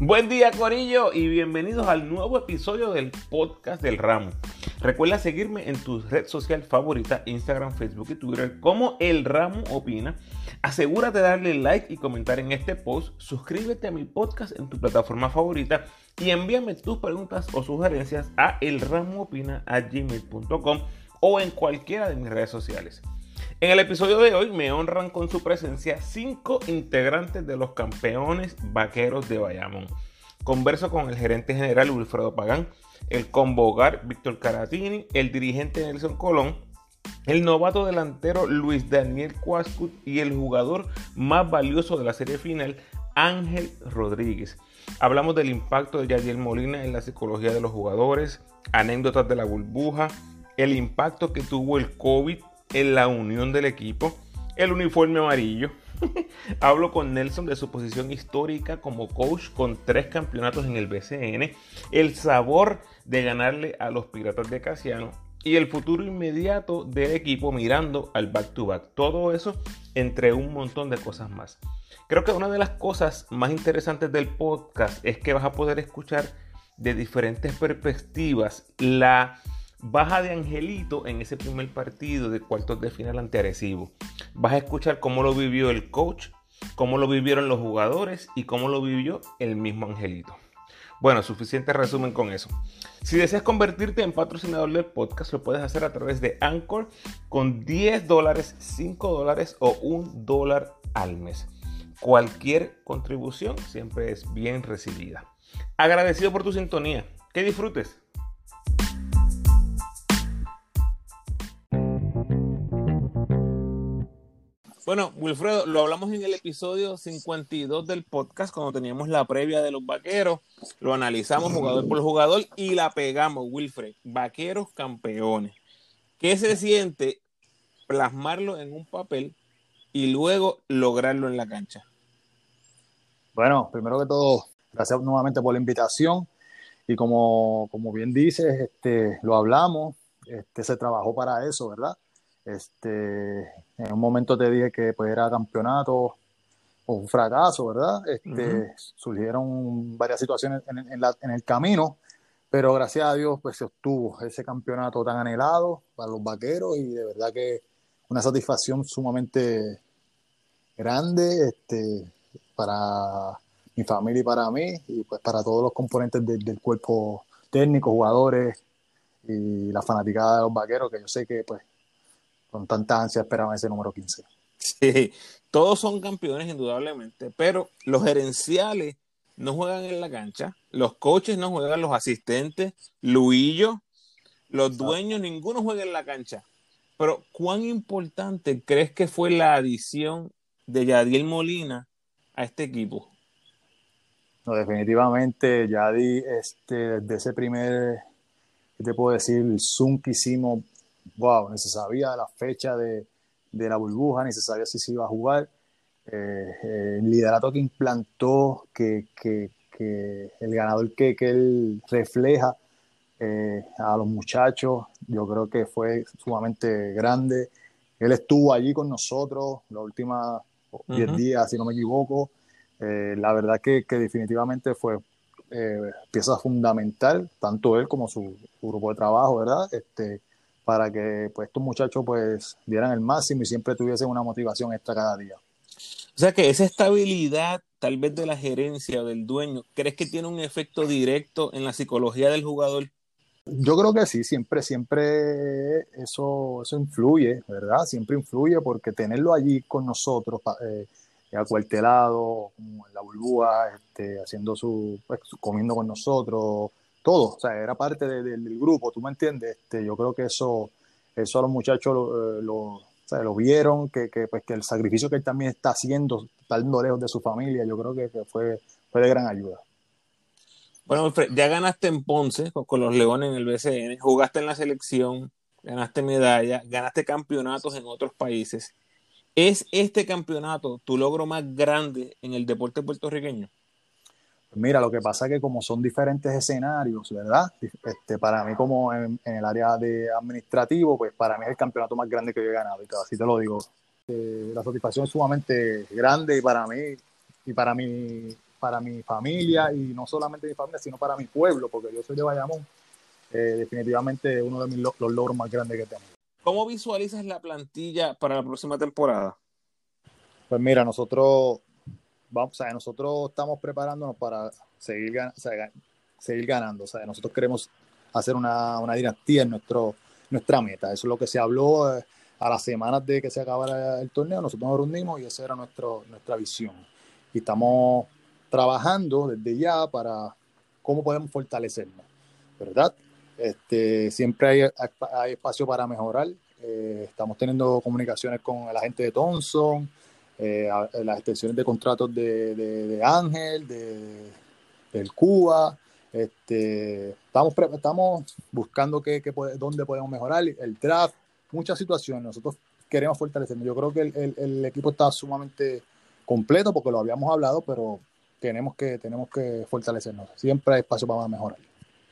Buen día Corillo y bienvenidos al nuevo episodio del podcast del ramo. Recuerda seguirme en tu red social favorita, Instagram, Facebook y Twitter como El Ramo Opina. Asegúrate de darle like y comentar en este post, suscríbete a mi podcast en tu plataforma favorita y envíame tus preguntas o sugerencias a elramoopina.gmail.com o en cualquiera de mis redes sociales. En el episodio de hoy me honran con su presencia cinco integrantes de los campeones vaqueros de Bayamón. Converso con el gerente general Wilfredo Pagán, el convocar Víctor Caratini, el dirigente Nelson Colón, el novato delantero Luis Daniel Cuascut y el jugador más valioso de la serie final, Ángel Rodríguez. Hablamos del impacto de Yadiel Molina en la psicología de los jugadores, anécdotas de la burbuja, el impacto que tuvo el COVID en la unión del equipo, el uniforme amarillo. Hablo con Nelson de su posición histórica como coach con tres campeonatos en el BCN, el sabor de ganarle a los Piratas de Casiano y el futuro inmediato del equipo mirando al back-to-back. -back. Todo eso entre un montón de cosas más. Creo que una de las cosas más interesantes del podcast es que vas a poder escuchar de diferentes perspectivas la baja de Angelito en ese primer partido de cuartos de final ante Arecibo. Vas a escuchar cómo lo vivió el coach, cómo lo vivieron los jugadores y cómo lo vivió el mismo Angelito. Bueno, suficiente resumen con eso. Si deseas convertirte en patrocinador del podcast, lo puedes hacer a través de Anchor con 10 dólares, 5 dólares o 1 dólar al mes. Cualquier contribución siempre es bien recibida. Agradecido por tu sintonía. Que disfrutes. Bueno, Wilfredo, lo hablamos en el episodio 52 del podcast cuando teníamos la previa de los vaqueros. Lo analizamos jugador por jugador y la pegamos, Wilfred. Vaqueros campeones. ¿Qué se siente plasmarlo en un papel y luego lograrlo en la cancha? Bueno, primero que todo, gracias nuevamente por la invitación. Y como, como bien dices, este, lo hablamos, este, se trabajó para eso, ¿verdad? Este, en un momento te dije que pues, era campeonato o un fracaso, ¿verdad? Este, Surgieron varias situaciones en, en, la, en, el camino, pero gracias a Dios pues, se obtuvo ese campeonato tan anhelado para los vaqueros y de verdad que una satisfacción sumamente grande este, para mi familia y para mí y pues para todos los componentes de, del cuerpo técnico, jugadores y la fanaticada de los vaqueros, que yo sé que pues con tanta ansia esperaban ese número 15. Sí, todos son campeones indudablemente, pero los gerenciales no juegan en la cancha, los coaches no juegan, los asistentes, Luillo, los dueños, ninguno juega en la cancha. Pero ¿cuán importante crees que fue la adición de Yadiel Molina a este equipo? No, definitivamente, Yadi, este, desde ese primer, ¿qué te puedo decir? El Zoom que hicimos wow, ni se sabía la fecha de, de la burbuja, ni se sabía si se iba a jugar. Eh, eh, el liderato que implantó, que, que, que el ganador que, que él refleja eh, a los muchachos, yo creo que fue sumamente grande. Él estuvo allí con nosotros los últimos 10 días, si no me equivoco. la verdad que, que definitivamente fue pieza fundamental, tanto él como su, su, grupo de trabajo, ¿verdad? Este, para que pues, estos muchachos pues dieran el máximo y siempre tuviesen una motivación extra cada día. O sea que esa estabilidad tal vez de la gerencia o del dueño, ¿crees que tiene un efecto directo en la psicología del jugador? Yo creo que sí, siempre, siempre eso, eso influye, ¿verdad? Siempre influye porque tenerlo allí con nosotros, eh, acuartelado, como en la burbuja, este, haciendo su, pues, comiendo con nosotros, todo, o sea, era parte de, de, del grupo, ¿tú me entiendes? Este, yo creo que eso, eso a los muchachos lo, eh, lo, o sea, lo vieron, que, que, pues, que el sacrificio que él también está haciendo, estando lejos de su familia, yo creo que, fue, fue de gran ayuda. Bueno, ya ganaste en Ponce con los Leones en el BCN, jugaste en la selección, ganaste medalla, ganaste campeonatos en otros países. ¿Es este campeonato tu logro más grande en el deporte puertorriqueño? Mira, lo que pasa es que como son diferentes escenarios, ¿verdad? Este, para mí como en, en, el área de administrativo, pues para mí es el campeonato más grande que yo he ganado, y así te lo digo. Eh, la satisfacción es sumamente grande y para mí, y para mi para mi familia y no solamente mi familia, sino para mi pueblo, porque yo soy de Bayamón. Eh, definitivamente uno de mis, los logros más grandes que tengo. ¿Cómo visualizas la plantilla para la próxima temporada? Pues mira, nosotros vamos, o nosotros estamos preparándonos para seguir, seguir ganando. Nosotros queremos hacer una, una dinastía en nuestro, nuestra meta. Eso es lo que se habló eh, a las semanas de que se acabara el torneo. Nosotros nos reunimos y esa era nuestro, nuestra visión. Y estamos trabajando desde ya para cómo podemos fortalecernos, ¿verdad? Este, siempre hay, hay espacio para mejorar. Eh, estamos teniendo comunicaciones con la gente de Thompson, eh, las extensiones de contratos de, de, Ángel, de, del Cuba. Este, estamos, estamos buscando qué, qué dónde podemos mejorar, el draft, muchas situaciones. Nosotros queremos fortalecernos. Yo creo que el, el, equipo está sumamente completo porque lo habíamos hablado, pero tenemos que, tenemos que fortalecernos. Siempre hay espacio para mejorar.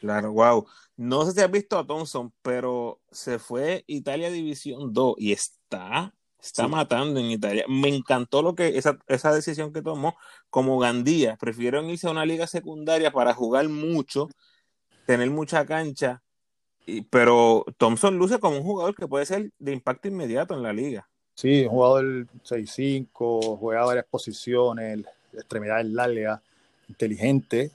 Claro, wow. No sé si has visto a Thompson, pero se fue Italia División 2 y está está matando en Italia. Me encantó lo que esa, esa decisión que tomó como Gandía. Prefirieron irse a una liga secundaria para jugar mucho, tener mucha cancha, y, pero Thompson luce como un jugador que puede ser de impacto inmediato en la liga. Sí, un jugador 6'5, juega varias posiciones, extremidades largas, inteligente.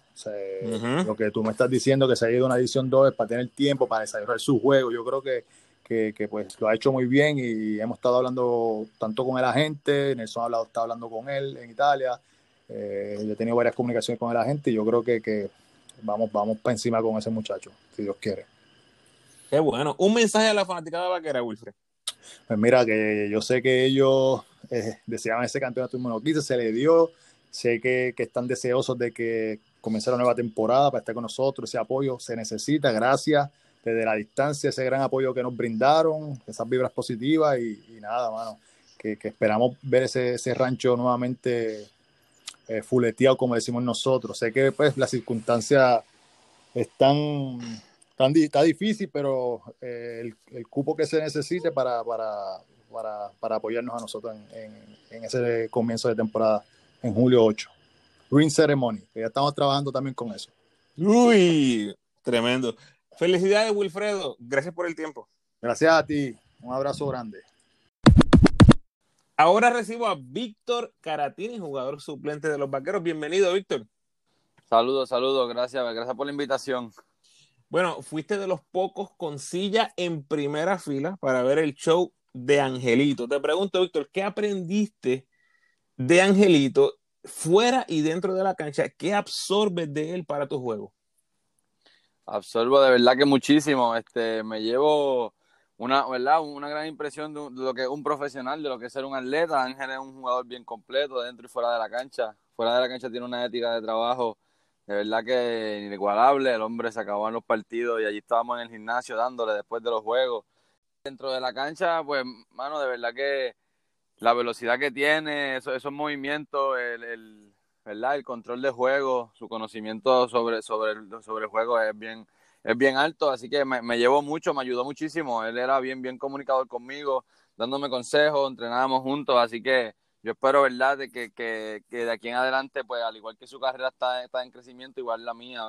Lo que tú me estás diciendo que se ha ido a una edición 2 es para tener tiempo para desarrollar su juego. Yo creo que que, pues lo ha hecho muy bien y hemos estado hablando tanto con el agente, Nelson ha hablado, está hablando con él en Italia, eh, yo he tenido varias comunicaciones con el agente y yo creo que, que vamos, vamos para encima con ese muchacho, si Dios quiere. Qué bueno. Un mensaje a la fanática de Vaquera, Wilfred. Pues mira, que yo sé que ellos eh, deseaban ese campeonato número 15, se le dio. Sé que, que, están deseosos de que comience la nueva temporada para estar con nosotros. Ese apoyo se necesita. Gracias desde la distancia, ese gran apoyo que nos brindaron, esas vibras positivas y, nada, mano, que, esperamos ver ese, ese rancho nuevamente eh, fuleteado, como decimos nosotros. Sé que pues las circunstancias están, tan está difícil, pero eh, el, el, cupo que se necesite para, para, para, para apoyarnos a nosotros en, en, ese comienzo de temporada en julio 8. Green Ceremony, que ya estamos trabajando también con eso. Uy, tremendo. Felicidades, Wilfredo. Gracias por el tiempo. Gracias a ti. Un abrazo grande. Ahora recibo a Víctor Caratini, jugador suplente de los Vaqueros. Bienvenido, Víctor. Saludos, saludos. Gracias, gracias por la invitación. Bueno, fuiste de los pocos con silla en primera fila para ver el show de Angelito. Te pregunto, Víctor, ¿qué aprendiste de Angelito fuera y dentro de la cancha? ¿Qué absorbes de él para tu juego? Absorbo de verdad que muchísimo. Este, me llevo una, ¿verdad? una gran impresión de, lo que es un profesional, de lo que es ser un atleta. Ángel es un jugador bien completo dentro y fuera de la cancha. Fuera de la cancha tiene una ética de trabajo de verdad que inigualable. El hombre se acabó en los partidos y allí estábamos en el gimnasio dándole después de los juegos. Dentro de la cancha, pues, mano, de verdad que la velocidad que tiene, esos movimientos, el ¿verdad? El control de juego, su conocimiento sobre, sobre, sobre el juego es bien, es bien alto, así que me, me, llevó mucho, me ayudó muchísimo. Él era bien, bien comunicador conmigo, dándome consejos, entrenábamos juntos, así que yo espero, ¿verdad?, que, que, que, de aquí en adelante, pues al igual que su carrera está, está en crecimiento, igual la mía,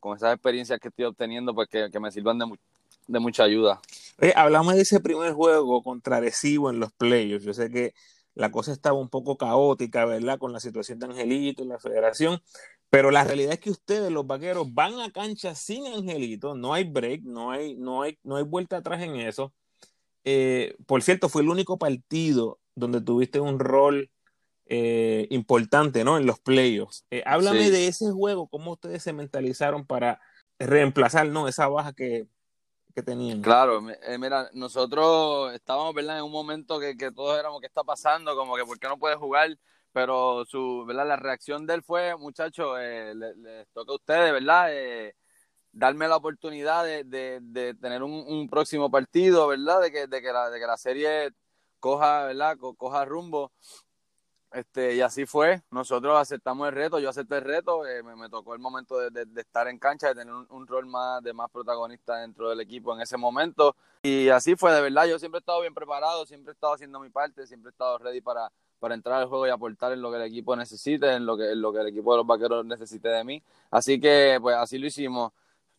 con esas experiencias que estoy obteniendo, pues que, que me sirvan de, de mucha ayuda. hablamos de ese primer juego contra en los playoffs. Yo sé que la cosa estaba un poco caótica, ¿verdad? Con la situación de Angelito y la federación. Pero la realidad es que ustedes, los vaqueros, van a cancha sin Angelito, no hay break, no hay, no hay, no hay vuelta atrás en eso. Eh, por cierto, fue el único partido donde tuviste un rol eh, importante, ¿no? En los playoffs. Eh, háblame de ese juego, cómo ustedes se mentalizaron para reemplazar, ¿no? Esa baja que, que tenían. Claro, eh, mira, nosotros estábamos, ¿verdad? En un momento que, que todos éramos, ¿qué está pasando? Como que, ¿por qué no puede jugar? Pero su, ¿verdad? La reacción de él fue, muchachos, eh, les, toca a ustedes, ¿verdad? Eh, darme la oportunidad de, de, tener un, un, próximo partido, ¿verdad? De que, de que, la, de que la serie coja, ¿verdad? coja rumbo. Este, y así fue, nosotros aceptamos el reto, yo acepté el reto, eh, me, tocó el momento de, estar en cancha, de tener un, rol más de más protagonista dentro del equipo en ese momento. Y así fue, de verdad, yo siempre he estado bien preparado, siempre he estado haciendo mi parte, siempre he estado ready para, para entrar al juego y aportar en lo que el equipo necesite, en lo que, en lo que el equipo de los vaqueros necesite de mí. Así que, pues así lo hicimos.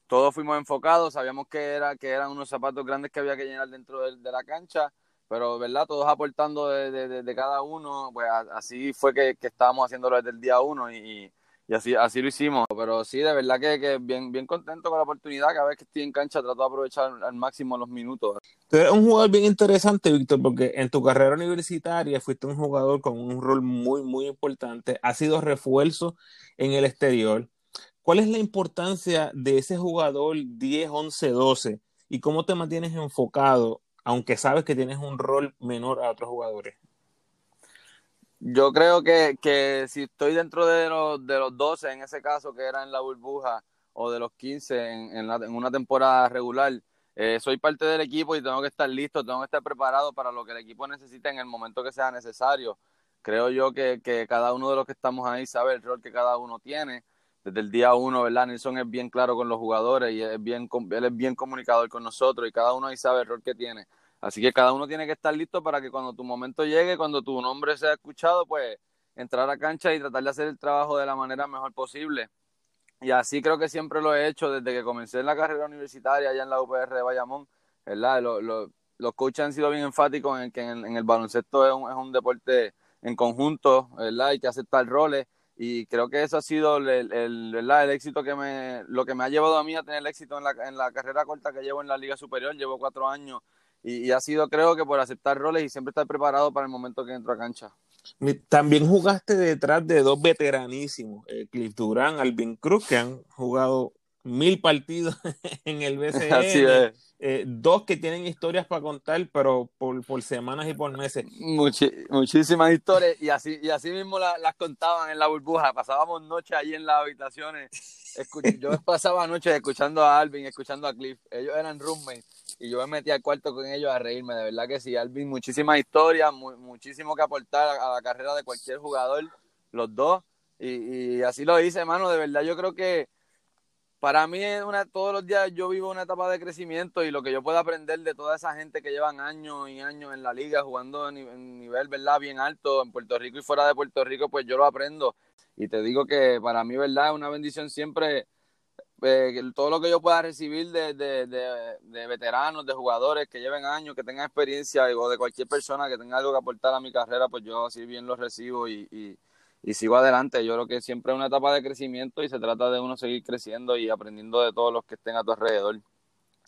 Todos fuimos enfocados, sabíamos que, era, que eran unos zapatos grandes que había que llenar dentro de, la cancha, pero, ¿verdad? Todos aportando de, de, cada uno, pues así fue que, que estábamos haciéndolo desde el día uno y, y así, así lo hicimos. Pero sí, de verdad que, que, bien, bien contento con la oportunidad. Cada vez que estoy en cancha trato de aprovechar al máximo los minutos. Tú eres un jugador bien interesante, Víctor, porque en tu carrera universitaria fuiste un jugador con un rol muy, muy importante. Has sido refuerzo en el exterior. ¿Cuál es la importancia de ese jugador 10, 11, 12? ¿Y cómo te mantienes enfocado, aunque sabes que tienes un rol menor a otros jugadores? Yo creo que, que si estoy dentro de los, de los 12, en ese caso que era en la burbuja, o de los 15 en, en, en una temporada regular, eh, soy parte del equipo y tengo que estar listo, tengo que estar preparado para lo que el equipo necesite en el momento que sea necesario. Creo yo que, que cada uno de los que estamos ahí sabe el rol que cada uno tiene. Desde el día uno, ¿verdad? Nelson es bien claro con los jugadores y es bien, él es bien comunicador con nosotros y cada uno ahí sabe el rol que tiene. Así que cada uno tiene que estar listo para que cuando tu momento llegue, cuando tu nombre sea escuchado, pues entrar a cancha y tratar de hacer el trabajo de la manera mejor posible. Y así creo que siempre lo he hecho desde que comencé en la carrera universitaria allá en la UPR de Bayamón, ¿verdad? los coaches han sido bien enfáticos en que en el, baloncesto es un, es un, deporte en conjunto, ¿verdad? Hay que aceptar roles y creo que eso ha sido el, el, ¿verdad? el éxito que me, lo que me ha llevado a mí a tener éxito en la, en la carrera corta que llevo en la Liga Superior. Llevo cuatro años y, ha sido creo que por aceptar roles y siempre estar preparado para el momento que entro a cancha. También jugaste detrás de dos veteranísimos, eh, Cliff Durán, Alvin Cruz, que han jugado mil partidos en el BCN. Así es. Eh, dos que tienen historias para contar, pero por, por semanas y por meses. muchísimas historias, y así, y así mismo las contaban en la burbuja. Pasábamos noches allí en las habitaciones. yo pasaba noches escuchando a Alvin, escuchando a Cliff. Ellos eran roommates y yo me metí al cuarto con ellos a reírme. De verdad que sí, Alvin, muchísimas historias, muchísimo que aportar a, la carrera de cualquier jugador, los dos. Y, y así lo hice, hermano. De verdad, yo creo que para mí es una, todos los días yo vivo una etapa de crecimiento y lo que yo puedo aprender de toda esa gente que llevan años y años en la liga jugando en nivel, ¿verdad? Bien alto en Puerto Rico y fuera de Puerto Rico, pues yo lo aprendo. Y te digo que para mí, ¿verdad? Es una bendición siempre eh, todo lo que yo pueda recibir de, de, de, veteranos, de jugadores que lleven años, que tengan experiencia o de cualquier persona que tenga algo que aportar a mi carrera, pues yo así bien lo recibo y y sigo adelante. Yo creo que siempre es una etapa de crecimiento y se trata de uno seguir creciendo y aprendiendo de todos los que estén a tu alrededor.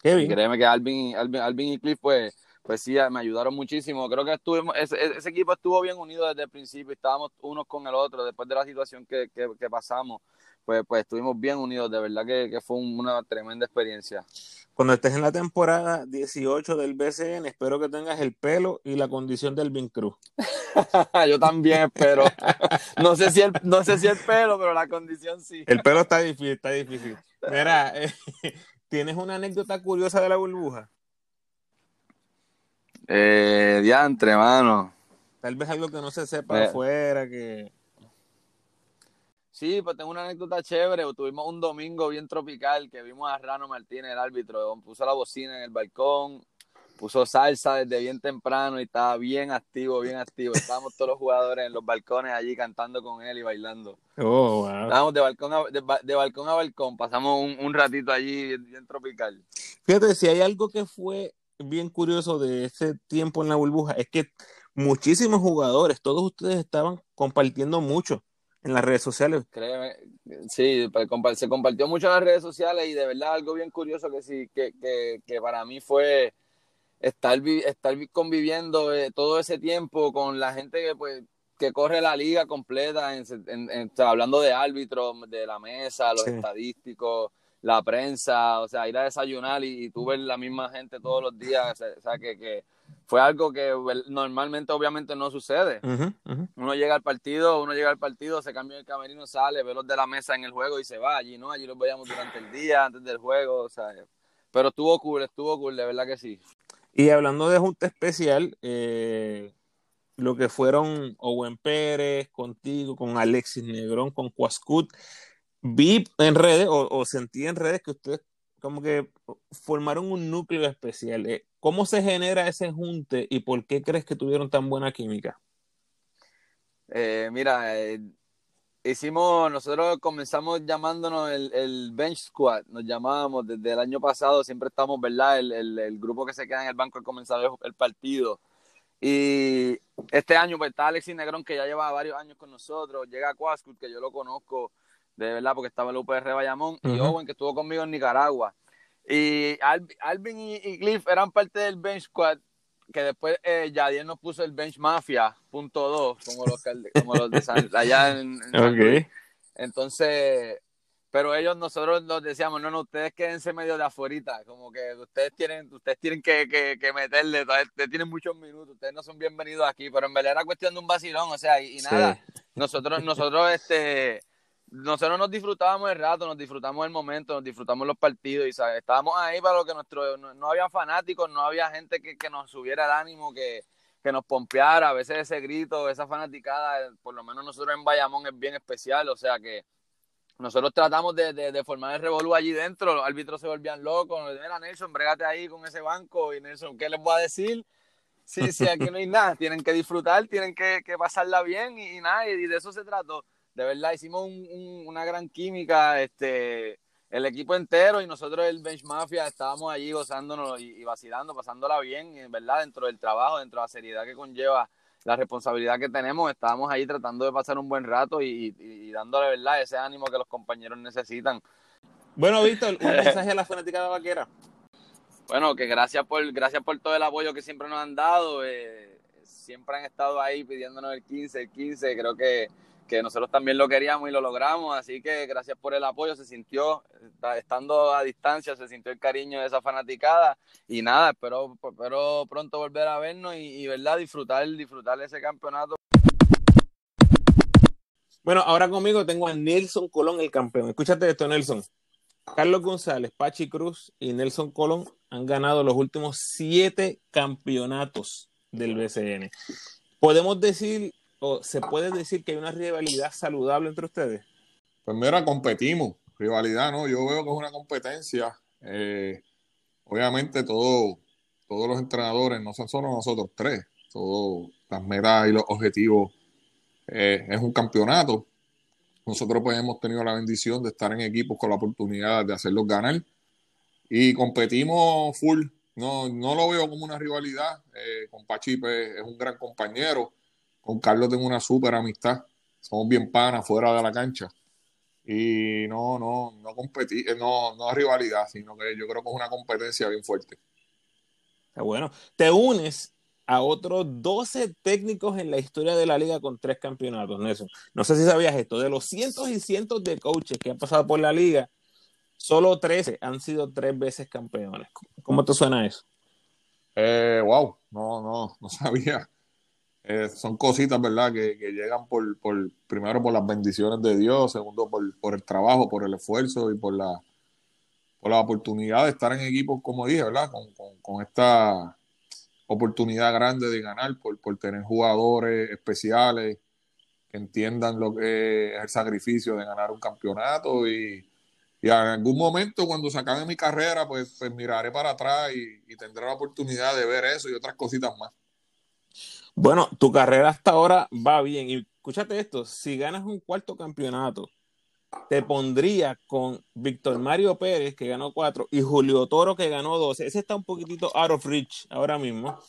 Y créeme que Alvin, Alvin, Alvin y Cliff, pues, pues sí, me ayudaron muchísimo. Creo que estuvimos, ese, ese, equipo estuvo bien unido desde el principio, estábamos unos con el otro, después de la situación que, que, que pasamos, pues, pues estuvimos bien unidos, de verdad que, que fue una tremenda experiencia. Cuando estés en la temporada 18 del BCN, espero que tengas el pelo y la condición del Vin Cruz. Yo también espero. No sé, si el, no sé si el pelo, pero la condición sí. El pelo está difícil, está difícil. Mira, ¿tienes una anécdota curiosa de la burbuja? Eh, diantre, mano. Tal vez algo que no se sepa eh. afuera, que... Sí, pues tengo una anécdota chévere. Tuvimos un domingo bien tropical que vimos a Rano Martínez, el árbitro, puso la bocina en el balcón, puso salsa desde bien temprano y estaba bien activo, bien activo. Estábamos todos los jugadores en los balcones allí cantando con él y bailando. Oh, wow. Estábamos de balcón a, de, balcón, a balcón, pasamos un, ratito allí bien, tropical. Fíjate, si hay algo que fue bien curioso de ese tiempo en la burbuja, es que muchísimos jugadores, todos ustedes estaban compartiendo mucho en las redes sociales. Créeme, sí, pues, se compartió mucho en las redes sociales y de verdad algo bien curioso que sí, que, que, que para mí fue estar, estar conviviendo eh, todo ese tiempo con la gente que pues que corre la liga completa, en, hablando de árbitros, de la mesa, los estadísticos, la prensa, o sea, ir a desayunar y, tú ver la misma gente todos los días, o sea, que, que fue algo que normalmente obviamente no sucede. Uno llega al partido, uno llega al partido, se cambia el camerino, sale, ve los de la mesa en el juego y se va allí, ¿no? Allí los veíamos durante el día, antes del juego, o sea, pero estuvo cool, estuvo cool, de verdad que sí. Y hablando de Junta Especial, eh, lo que fueron Owen Pérez, contigo, con Alexis Negrón, con Cuascut, vi en redes o, sentí en redes que ustedes como que formaron un núcleo especial. Eh, ¿Cómo se genera ese junte y por qué crees que tuvieron tan buena química? Eh, mira, eh, hicimos, nosotros comenzamos llamándonos el, Bench Squad, nos llamábamos desde el año pasado, siempre estamos, ¿verdad? El, el, grupo que se queda en el banco al comenzar el, partido. Y este año, pues está Alexis Negrón, que ya lleva varios años con nosotros, llega Quascut, que yo lo conozco de verdad, porque estaba en el UPR Bayamón, y Owen, que estuvo conmigo en Nicaragua. Y Alvin y, Cliff eran parte del Bench Squad, que después eh, Yadier nos puso el Bench Mafia, punto dos, como los, como los de San, allá en, Entonces, pero ellos, nosotros nos decíamos, no, no, ustedes quédense medio de afuera, como que ustedes tienen, ustedes tienen que, que, que meterle, ustedes tienen muchos minutos, ustedes no son bienvenidos aquí, pero en verdad era cuestión de un vacilón, o sea, y, nada, nosotros, nosotros, este nosotros nos disfrutábamos el rato, nos disfrutamos el momento, nos disfrutamos los partidos y ¿sabes? estábamos ahí para lo que nuestro, no, había fanáticos, no había gente que, que nos subiera el ánimo, que, que, nos pompeara, a veces ese grito, esa fanaticada, por lo menos nosotros en Bayamón es bien especial, o sea que nosotros tratamos de, de, formar el revolú allí dentro, los árbitros se volvían locos, decían, Nelson, bregate ahí con ese banco, y Nelson, ¿qué les voy a decir? Sí, sí, aquí no hay nada, tienen que disfrutar, tienen que, que pasarla bien y, y nada, y de eso se trató de verdad hicimos una gran química, este, el equipo entero y nosotros el Bench Mafia estábamos allí gozándonos y, vacilando, pasándola bien, en verdad, dentro del trabajo, dentro de la seriedad que conlleva la responsabilidad que tenemos, estábamos ahí tratando de pasar un buen rato y, y, dándole, verdad, ese ánimo que los compañeros necesitan. Bueno, Víctor, un mensaje a la fanática de la vaquera. Bueno, que gracias por, gracias por todo el apoyo que siempre nos han dado. Eh, siempre han estado ahí pidiéndonos el 15, el 15. Creo que que nosotros también lo queríamos y lo logramos, así que gracias por el apoyo, se sintió, estando a distancia, se sintió el cariño de esa fanaticada y nada, espero, espero pronto volver a vernos y, verdad, disfrutar, disfrutar ese campeonato. Bueno, ahora conmigo tengo a Nelson Colón, el campeón. Escúchate esto, Nelson. Carlos González, Pachi Cruz y Nelson Colón han ganado los últimos siete campeonatos del BCN. Podemos decir se puede decir que hay una rivalidad saludable entre ustedes? Pues mira, competimos. Rivalidad, ¿no? Yo veo que es una competencia. Eh, obviamente todo, todos los entrenadores, no son solo nosotros tres, todas las metas y los objetivos eh, es un campeonato. Nosotros pues hemos tenido la bendición de estar en equipos con la oportunidad de hacerlos ganar y competimos full. No, no lo veo como una rivalidad. Eh, con Pachipe es un gran compañero con Carlos tengo una súper amistad. Somos bien panas fuera de la cancha. Y no, no, no competí, eh, no, no rivalidad, sino que yo creo que es una competencia bien fuerte. Bueno, te unes a otros 12 técnicos en la historia de la liga con tres campeonatos, Nelson. No sé si sabías esto, de los cientos y cientos de coaches que han pasado por la liga, solo 13 han sido tres veces campeones. ¿Cómo te suena eso? Eh, wow, no, no, no sabía. Eh, son cositas, ¿verdad? Que, llegan por, por, primero por las bendiciones de Dios, segundo por, por, el trabajo, por el esfuerzo y por la, por la oportunidad de estar en equipos, como dije, ¿verdad? Con, con, esta oportunidad grande de ganar, por, por tener jugadores especiales que entiendan lo que es el sacrificio de ganar un campeonato y, y en algún momento cuando se acabe mi carrera, pues, pues miraré para atrás y, y tendré la oportunidad de ver eso y otras cositas más. Bueno, tu carrera hasta ahora va bien. Y escúchate esto, si ganas un cuarto campeonato, te pondría con Víctor Mario Pérez, que ganó cuatro, y Julio Toro, que ganó dos. Ese está un poquitito out of reach ahora mismo.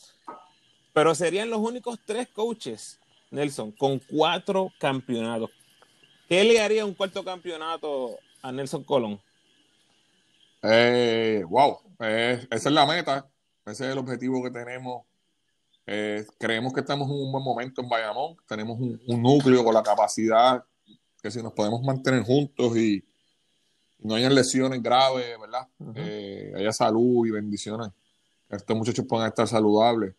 Pero serían los únicos tres coaches, Nelson, con cuatro campeonatos. ¿Qué le haría un cuarto campeonato a Nelson Colón? Eh, wow, esa es la meta, ese es el objetivo que tenemos eh, creemos que estamos en un buen momento en Bayamón. Tenemos un, núcleo con la capacidad que si nos podemos mantener juntos y, no hayan lesiones graves, ¿verdad? Eh, haya salud y bendiciones. Estos muchachos puedan estar saludables.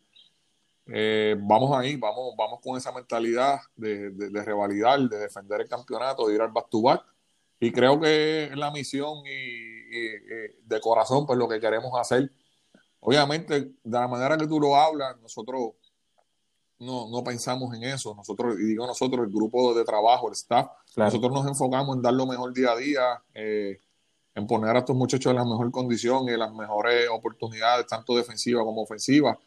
Eh, vamos ahí, vamos, vamos con esa mentalidad de, de, revalidar, de defender el campeonato, de ir al back to back. Y creo que es la misión y, de corazón, pues lo que queremos hacer Obviamente, de la manera que tú lo hablas, nosotros no, no pensamos en eso. Nosotros, y digo nosotros, el grupo de trabajo, el staff, nosotros nos enfocamos en dar lo mejor día a día, eh, en poner a estos muchachos en la mejor condición y en las mejores oportunidades, tanto defensivas como ofensivas.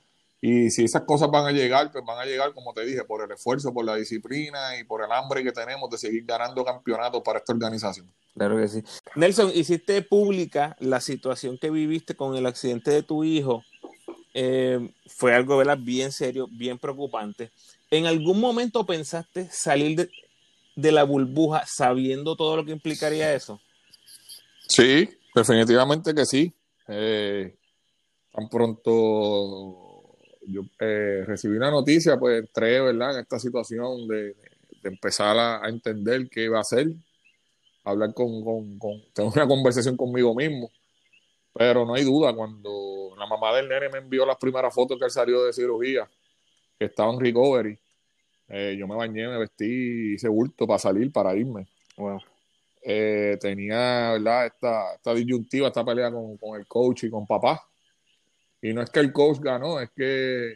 Y si esas cosas van a llegar, pues van a llegar, como te dije, por el esfuerzo, por la disciplina y por el hambre que tenemos de seguir ganando campeonatos para esta organización. Claro que sí. Nelson, hiciste pública la situación que viviste con el accidente de tu hijo. Eh, fue algo ¿verdad? bien serio, bien preocupante. ¿En algún momento pensaste salir de, de la burbuja sabiendo todo lo que implicaría eso? Sí, definitivamente que sí. Eh, tan pronto yo eh, recibí una noticia, pues entré, ¿verdad?, en esta situación de, empezar a, entender qué iba a hacer, hablar con, con, tener una conversación conmigo mismo. Pero no hay duda, cuando la mamá del nene me envió las primeras fotos que él salió de cirugía, que estaba en recovery, eh, yo me bañé, me vestí, hice bulto para salir, para irme. Eh, tenía, ¿verdad? Esta, esta disyuntiva, esta pelea con, con el coach y con papá y no es que el coach ganó, es que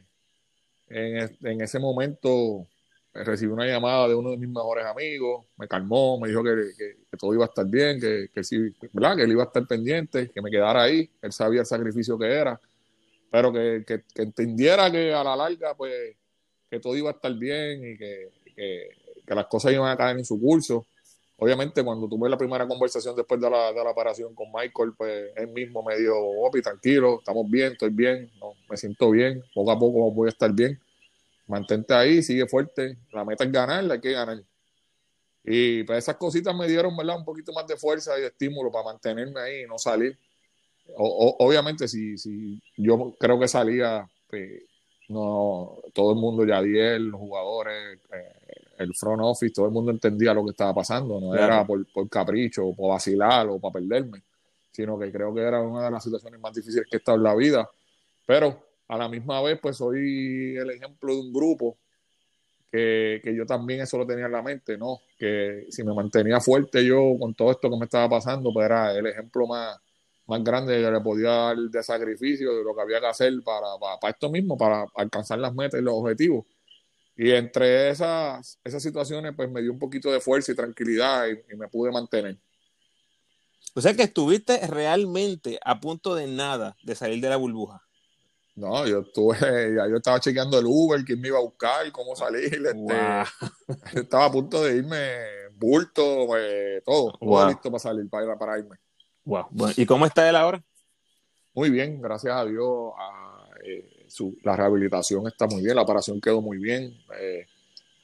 en, ese momento recibí una llamada de uno de mis mejores amigos, me calmó, me dijo que, todo iba a estar bien, que, que sí, ¿verdad? que él iba a estar pendiente, que me quedara ahí, él sabía el sacrificio que era, pero que, entendiera que a la larga, pues, que todo iba a estar bien y que, que las cosas iban a caer en su curso obviamente cuando tuve la primera conversación después de la, de la operación con Michael, pues él mismo me dijo, Opi, tranquilo, estamos bien, estoy bien, me siento bien, poco a poco voy a estar bien. Mantente ahí, sigue fuerte, la meta es ganar, hay que ganar. Y pues esas cositas me dieron, ¿verdad? Un poquito más de fuerza y de estímulo para mantenerme ahí y no salir. obviamente, si, si yo creo que salía, pues, no, todo el mundo, ya Yadiel, los jugadores, eh, el front office, todo el mundo entendía lo que estaba pasando, no era por, por capricho, o por vacilar o para perderme, sino que creo que era una de las situaciones más difíciles que he estado en la vida. Pero a la misma vez, pues soy el ejemplo de un grupo que, que, yo también eso lo tenía en la mente, ¿no? Que si me mantenía fuerte yo con todo esto que me estaba pasando, pues era el ejemplo más, más grande que le podía dar de sacrificio, de lo que había que hacer para, para, para esto mismo, para alcanzar las metas y los objetivos. Y entre esas, esas situaciones, pues me dio un poquito de fuerza y tranquilidad y, me pude mantener. O sea que estuviste realmente a punto de nada de salir de la burbuja. No, yo estuve, ya yo estaba chequeando el Uber, quién me iba a buscar, cómo salir. Este, estaba a punto de irme, bulto, eh, todo, todo listo para salir, para, para irme. Wow. ¿Y cómo está él ahora? Muy bien, gracias a Dios. A, eh, la rehabilitación está muy bien, la operación quedó muy bien. Eh,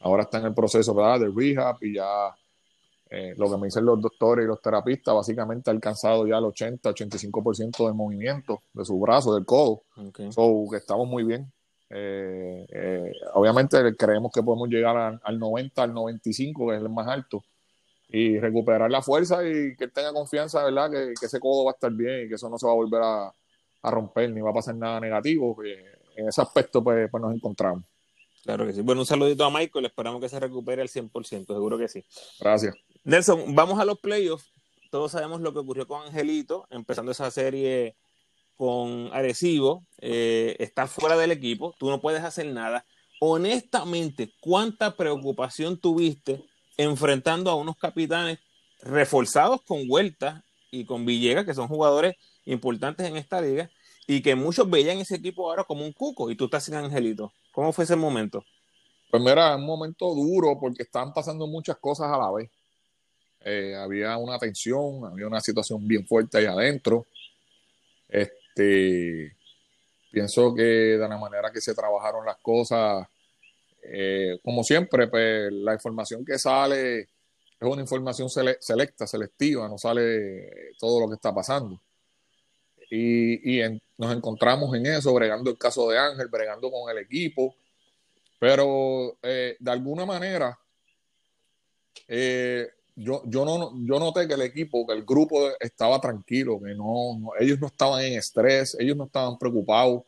ahora está en el proceso ¿verdad? de rehab y ya eh, lo que me dicen los doctores y los terapistas, básicamente ha alcanzado ya el 80-85% de movimiento de su brazo, del codo. So, que estamos muy bien. Eh, obviamente creemos que podemos llegar al 90, al 95, que es el más alto, y recuperar la fuerza y que tenga confianza, ¿verdad? Que, ese codo va a estar bien y que eso no se va a volver a, a romper ni va a pasar nada negativo en ese aspecto pues, pues, nos encontramos. Claro que sí. Bueno, un saludito a Michael, esperamos que se recupere al 100%, seguro que sí. Gracias. Nelson, vamos a los playoffs. Todos sabemos lo que ocurrió con Angelito, empezando esa serie con Arecibo, eh, está fuera del equipo, tú no puedes hacer nada. Honestamente, ¿cuánta preocupación tuviste enfrentando a unos capitanes reforzados con Vuelta y con Villegas, que son jugadores importantes en esta liga, y que muchos veían ese equipo ahora como un cuco y tú estás sin Angelito. ¿Cómo fue ese momento? Pues mira, un momento duro porque estaban pasando muchas cosas a la vez. Eh, había una tensión, había una situación bien fuerte ahí adentro. Este, pienso que de la manera que se trabajaron las cosas, eh, como siempre, pues la información que sale es una información selecta, selectiva, no sale todo lo que está pasando y, nos encontramos en eso, bregando el caso de Ángel, bregando con el equipo, pero eh, de alguna manera eh, yo, yo, no, yo noté que el equipo, que el grupo estaba tranquilo, que no, ellos no estaban en estrés, ellos no estaban preocupados.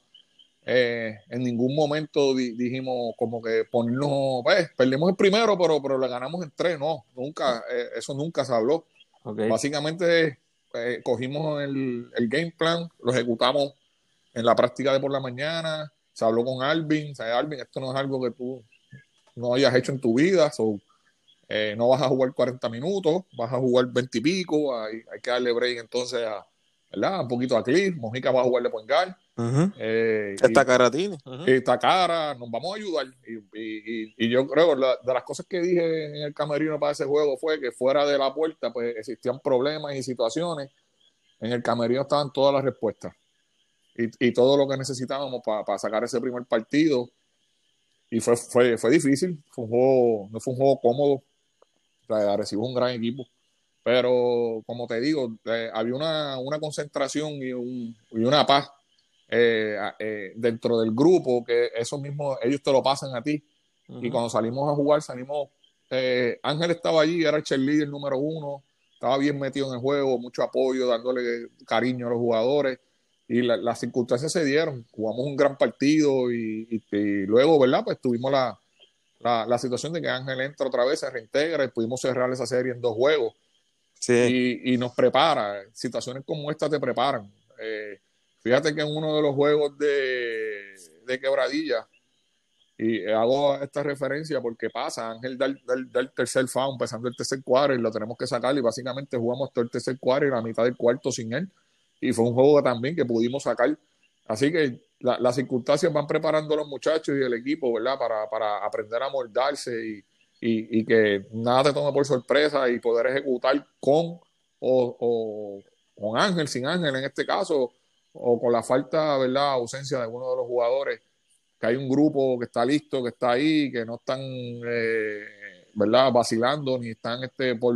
Eh, en ningún momento dijimos como que ponernos, pues, perdimos el primero, pero, pero le ganamos en tres, no, nunca, eso nunca se habló. Básicamente eh, cogimos el, game plan, lo ejecutamos en la práctica de por la mañana, se habló con Alvin, o Alvin, esto no es algo que tú no hayas hecho en tu vida, eh, no vas a jugar 40 minutos, vas a jugar 20 y pico, hay, hay que darle break entonces a, ¿verdad? Un poquito a Cliff, Mojica va a jugar de point guard. eh, y- Está Caratini. Ujú. y está cara, nos vamos a ayudar. Y, y- y- y yo creo, la- de las cosas que dije en el camerino para ese juego fue que fuera de la puerta, pues existían problemas y situaciones. En el camerino estaban todas las respuestas y, y todo lo que necesitábamos para sacar ese primer partido. Y fue, fue, fue difícil, fue un juego, no fue un juego cómodo. Arecibo es un gran equipo. Pero, como te digo, eh, había una, una concentración y, un- y una paz eh, eh, dentro del grupo, que eso mismo, ellos te lo pasan a ti. Y Ujú. cuando salimos a jugar, salimos. Ángel estaba allí, era el cheerleader número uno, estaba bien metido en el juego, mucho apoyo, dándole cariño a los jugadores. Y la- las circunstancias se dieron. Jugamos un gran partido y, y- y luego, ¿verdad? Pues tuvimos la, la, la situación de que Ángel entra otra vez, se reintegra y pudimos cerrar esa serie en dos juegos Sí. y, y nos prepara. Situaciones como esta te preparan. Eh, fíjate que en uno de los juegos de, de quebradilla, y hago esta referencia porque pasa, Ángel da, da da el tercer foul, empezando el tercer cuadro, y lo tenemos que sacar, y básicamente jugamos todo el tercer cuadro y la mitad del cuarto sin él. Y fue un juego también que pudimos sacar. Así que la- las circunstancias van preparando a los muchachos y el equipo, ¿verdad? Para, para aprender a moldarse y, y, y que nada te tome por sorpresa y poder ejecutar con o, con Ángel, sin Ángel en este caso, o con la falta, ¿verdad? Ausencia de alguno de los jugadores, que hay un grupo que está listo, que está ahí, que no están, eh, ¿verdad? Vacilando, ni están este, por,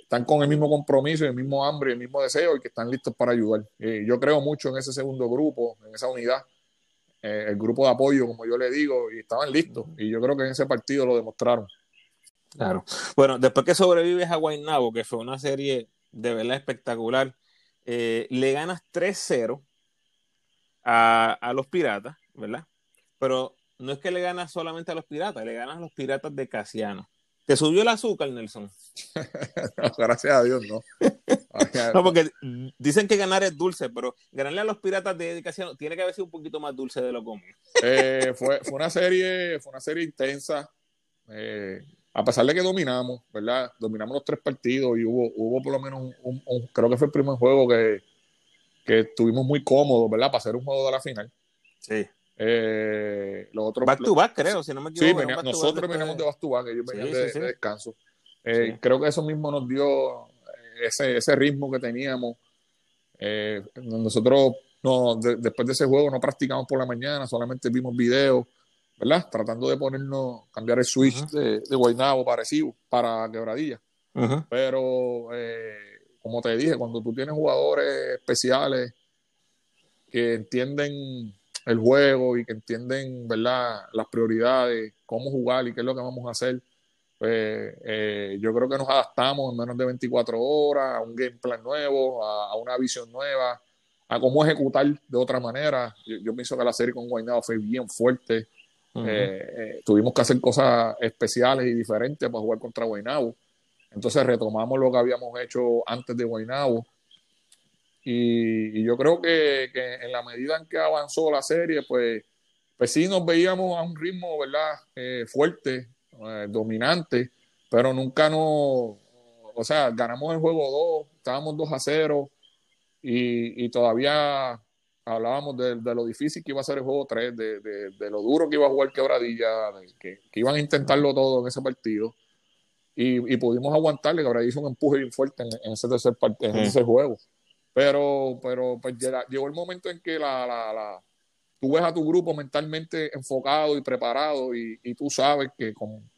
están con el mismo compromiso, el mismo hambre, el mismo deseo y que están listos para ayudar. Eh, yo creo mucho en ese segundo grupo, en esa unidad, eh, el grupo de apoyo, como yo le digo, y estaban listos. Y yo creo que en ese partido lo demostraron. Claro. Bueno, después que sobrevives a Guaynabo, que fue una serie de verdad espectacular, eh, le ganas 3-0 a, a los Piratas, ¿verdad? Pero no es que le ganas solamente a los Piratas, le ganas a los Piratas de Casiano. ¿Te subió el azúcar, Nelson? Gracias a Dios, no. No, porque dicen que ganar es dulce, pero ganarle a los Piratas de Casiano tiene que haber sido un poquito más dulce de lo común. Eh, fue, fue una serie, fue una serie intensa. eh, a pesar de que dominamos, ¿verdad? Dominamos los tres partidos y hubo, hubo por lo menos un, un- un- creo que fue el primer juego que, que estuvimos muy cómodos, ¿verdad? Para hacer un juego de la final. Sí. Eh, los otros, Back to back, creo, si no me Sí, equivoco. venía- back nosotros veníamos de back to back, ellos venían Sí, de, sí, sí. de descanso. Eh, Sí. Creo que eso mismo nos dio ese, ese ritmo que teníamos. Eh, nosotros no, de- después de ese juego no practicamos por la mañana, solamente vimos videos, ¿verdad? Tratando de ponernos, cambiar el switch de, de Guaynabo para para Quebradilla. Pero, eh, como te dije, cuando tú tienes jugadores especiales que entienden el juego y que entienden, ¿verdad?, las prioridades, cómo jugar y qué es lo que vamos a hacer, pues eh, yo creo que nos adaptamos en menos de 24 horas a un game plan nuevo, a, a una visión nueva, a cómo ejecutar de otra manera. Yo, yo pienso que la serie con Guaynabo fue bien fuerte. Eh, eh, tuvimos que hacer cosas especiales y diferentes para jugar contra Guaynabo. Entonces retomamos lo que habíamos hecho antes de Guaynabo. Y, y yo creo que, que en la medida en que avanzó la serie, pues, pues sí nos veíamos a un ritmo, ¿verdad? Eh, fuerte, eh, dominante, pero nunca nos, o sea, ganamos el juego 2, estábamos 2 a 0 y, y todavía hablábamos de, de lo difícil que iba a ser el juego 3, de, de- de lo duro que iba a jugar Quebradilla, que, que iban a intentarlo todo en ese partido. Y, y pudimos aguantarle, Quebradilla hizo un empuje bien fuerte en, en ese tercer en juego. Pero, pero pues llegó el momento en que la, la, la- tú ves a tu grupo mentalmente enfocado y preparado y, y tú sabes que con-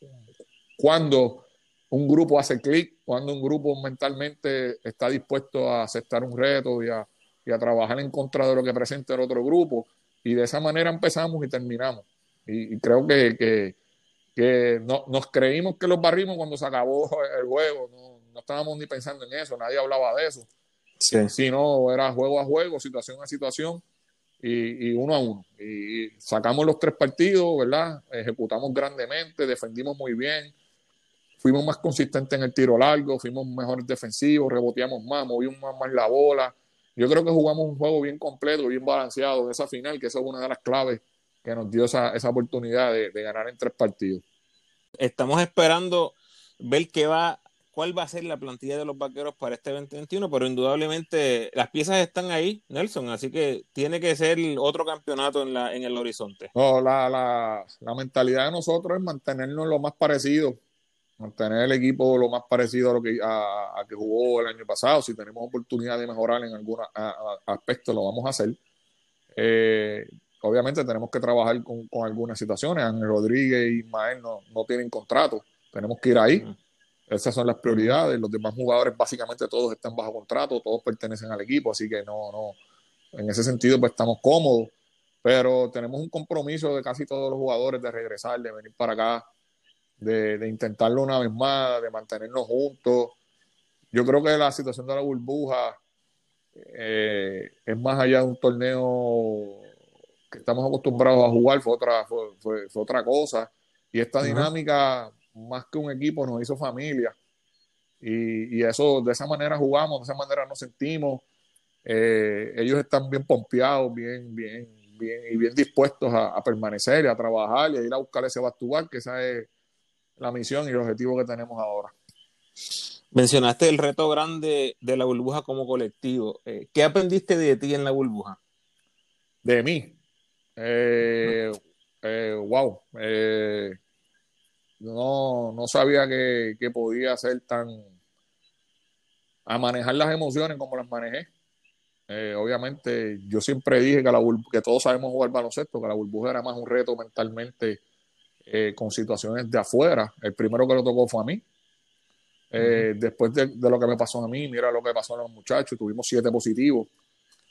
cuando un grupo hace clic, cuando un grupo mentalmente está dispuesto a aceptar un reto y a, y a trabajar en contra de lo que presenta el otro grupo. Y de esa manera empezamos y terminamos. Y, y creo que, que, que no, nos creímos que los barrimos cuando se acabó el juego. No, no estábamos ni pensando en eso, nadie hablaba de eso. Sí. Sino era juego a juego, situación a situación y, uno a uno. Y sacamos los tres partidos, ¿verdad? Ejecutamos grandemente, defendimos muy bien fuimos más consistentes en el tiro largo, fuimos mejores defensivos, reboteamos más, movimos más, la bola. Yo creo que jugamos un juego bien completo, bien balanceado en esa final, que esa es una de las claves que nos dio esa, esa oportunidad de, de ganar en tres partidos. Estamos esperando ver qué va, cuál va a ser la plantilla de los vaqueros para este 2021, pero indudablemente las piezas están ahí, Nelson, así que tiene que ser otro campeonato en, la, en el horizonte. No, la, la, la mentalidad de nosotros es mantenernos lo más parecido, mantener el equipo lo más parecido a lo que a, que jugó el año pasado. Si tenemos oportunidad de mejorar en algún aspecto, lo vamos a hacer. Eh, obviamente tenemos que trabajar con, con, algunas situaciones. Ángel Rodríguez y Ismael no, no tienen contrato. Tenemos que ir ahí. Esas son las prioridades. Los demás jugadores, básicamente todos están bajo contrato, todos pertenecen al equipo, así que no, no. En ese sentido, pues estamos cómodos, pero tenemos un compromiso de casi todos los jugadores de regresar, de venir para acá, de, intentarlo una vez más, de mantenernos juntos. Yo creo que la situación de la burbuja eh, es más allá de un torneo que estamos acostumbrados a jugar, fue otra, fue, otra cosa. Y esta dinámica más que un equipo, nos hizo familia. Y, eso, de esa manera jugamos, de esa manera nos sentimos. Eh, ellos están bien pompeados, bien, bien, bien y bien dispuestos a, permanecer y a trabajar y a ir a buscar ese Bastubar, que esa es la misión y el objetivo que tenemos ahora. Mencionaste el reto grande de la burbuja como colectivo. Eh, ¿Qué aprendiste de ti en la burbuja? De mí. Eh, wow no, no sabía que, podía ser tan a manejar las emociones como las manejé. Eh, obviamente, yo siempre dije que, la que todos sabemos jugar baloncesto, que la burbuja era más un reto mentalmente eh, con situaciones de afuera. El primero que lo tocó fue a mí. Eh, después de, lo que me pasó a mí, mira lo que pasó a los muchachos, tuvimos siete positivos.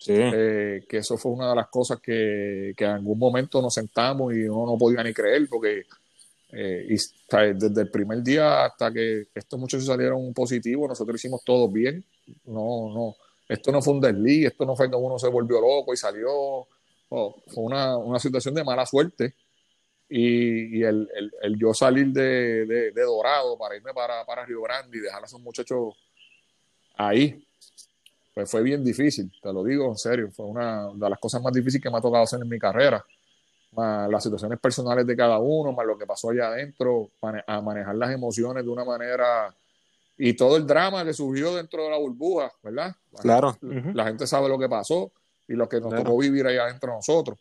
que eso fue una de las cosas que, que en algún momento nos sentamos y uno no podía ni creer, porque eh, y desde el primer día hasta que estos muchachos salieron positivos, nosotros hicimos todo bien. No, no, esto no fue un desliz, esto no fue que uno se volvió loco y salió. fue una, una, situación de mala suerte. Y, y el, el, el, yo salir de, de, Dorado para irme para, para Río Grande y dejar a esos muchachos ahí, pues fue bien difícil, te lo digo en serio. Fue una de las cosas más difíciles que me ha tocado hacer en mi carrera más las situaciones personales de cada uno, más lo que pasó allá adentro, a manejar las emociones de una manera y todo el drama que surgió dentro de la burbuja, ¿verdad? Claro. La, gente sabe lo que pasó y lo que nos tocó vivir allá adentro nosotros.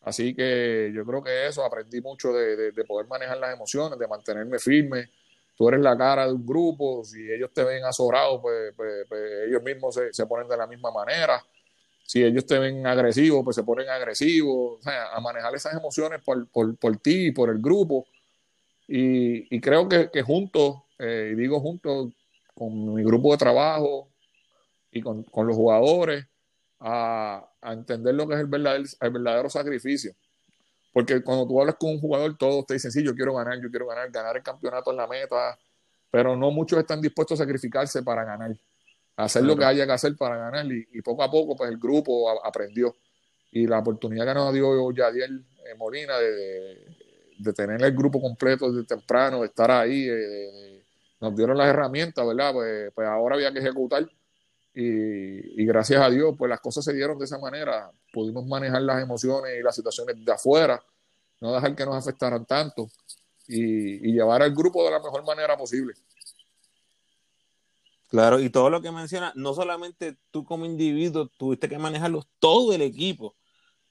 Así que yo creo que eso, aprendí mucho de, poder manejar las emociones, de mantenerme firme. Tú eres la cara de un grupo, si ellos te ven azorado, pues, pues, pues, ellos mismos se, se ponen de la misma manera si ellos te ven agresivo, pues se ponen agresivos, o sea, a manejar esas emociones por, por, por ti y por el grupo. Y, y creo que, que juntos, eh, y digo juntos, con mi grupo de trabajo y con, con los jugadores, a, a, entender lo que es el verdadero, el verdadero sacrificio. Porque cuando tú hablas con un jugador, todos te dicen, sí, yo quiero ganar, yo quiero ganar, ganar el campeonato en la meta, pero no muchos están dispuestos a sacrificarse para ganar hacer lo que haya que hacer para ganar. Y, poco a poco pues el grupo aprendió. Y la oportunidad que nos dio Yadiel eh, Molina de, de, tener el grupo completo desde temprano, de estar ahí, nos dieron las herramientas, ¿verdad? Pues, pues ahora había que ejecutar. Y, y, gracias a Dios pues las cosas se dieron de esa manera, pudimos manejar las emociones y las situaciones de afuera, no dejar que nos afectaran tanto y, y llevar al grupo de la mejor manera posible. Claro, y todo lo que menciona, no solamente tú como individuo tuviste que manejarlo, todo el equipo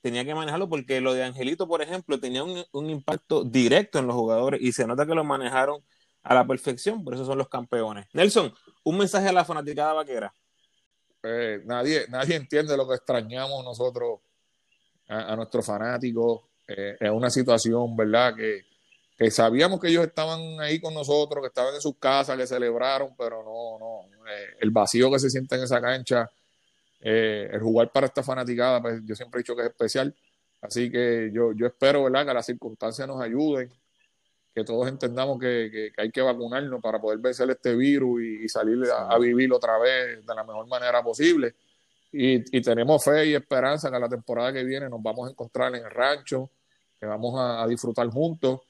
tenía que manejarlo porque lo de Angelito, por ejemplo, tenía un, impacto directo en los jugadores y se nota que lo manejaron a la perfección, por eso son los campeones. Nelson, un mensaje a la fanaticada vaquera. Eh, nadie, nadie entiende lo que extrañamos nosotros a, nuestros fanáticos. Eh, es una situación, ¿verdad? Que, que sabíamos que ellos estaban ahí con nosotros, que estaban en sus casas, que celebraron, pero no, no, eh, el vacío que se siente en esa cancha, eh, el jugar para esta fanaticada, pues yo siempre he dicho que es especial, así que yo, yo espero, ¿verdad?, que las circunstancias nos ayuden, que todos entendamos que, hay que vacunarnos para poder vencer este virus y, salir a, vivir otra vez de la mejor manera posible. Y, tenemos fe y esperanza que la temporada que viene nos vamos a encontrar en el rancho, que vamos a disfrutar juntos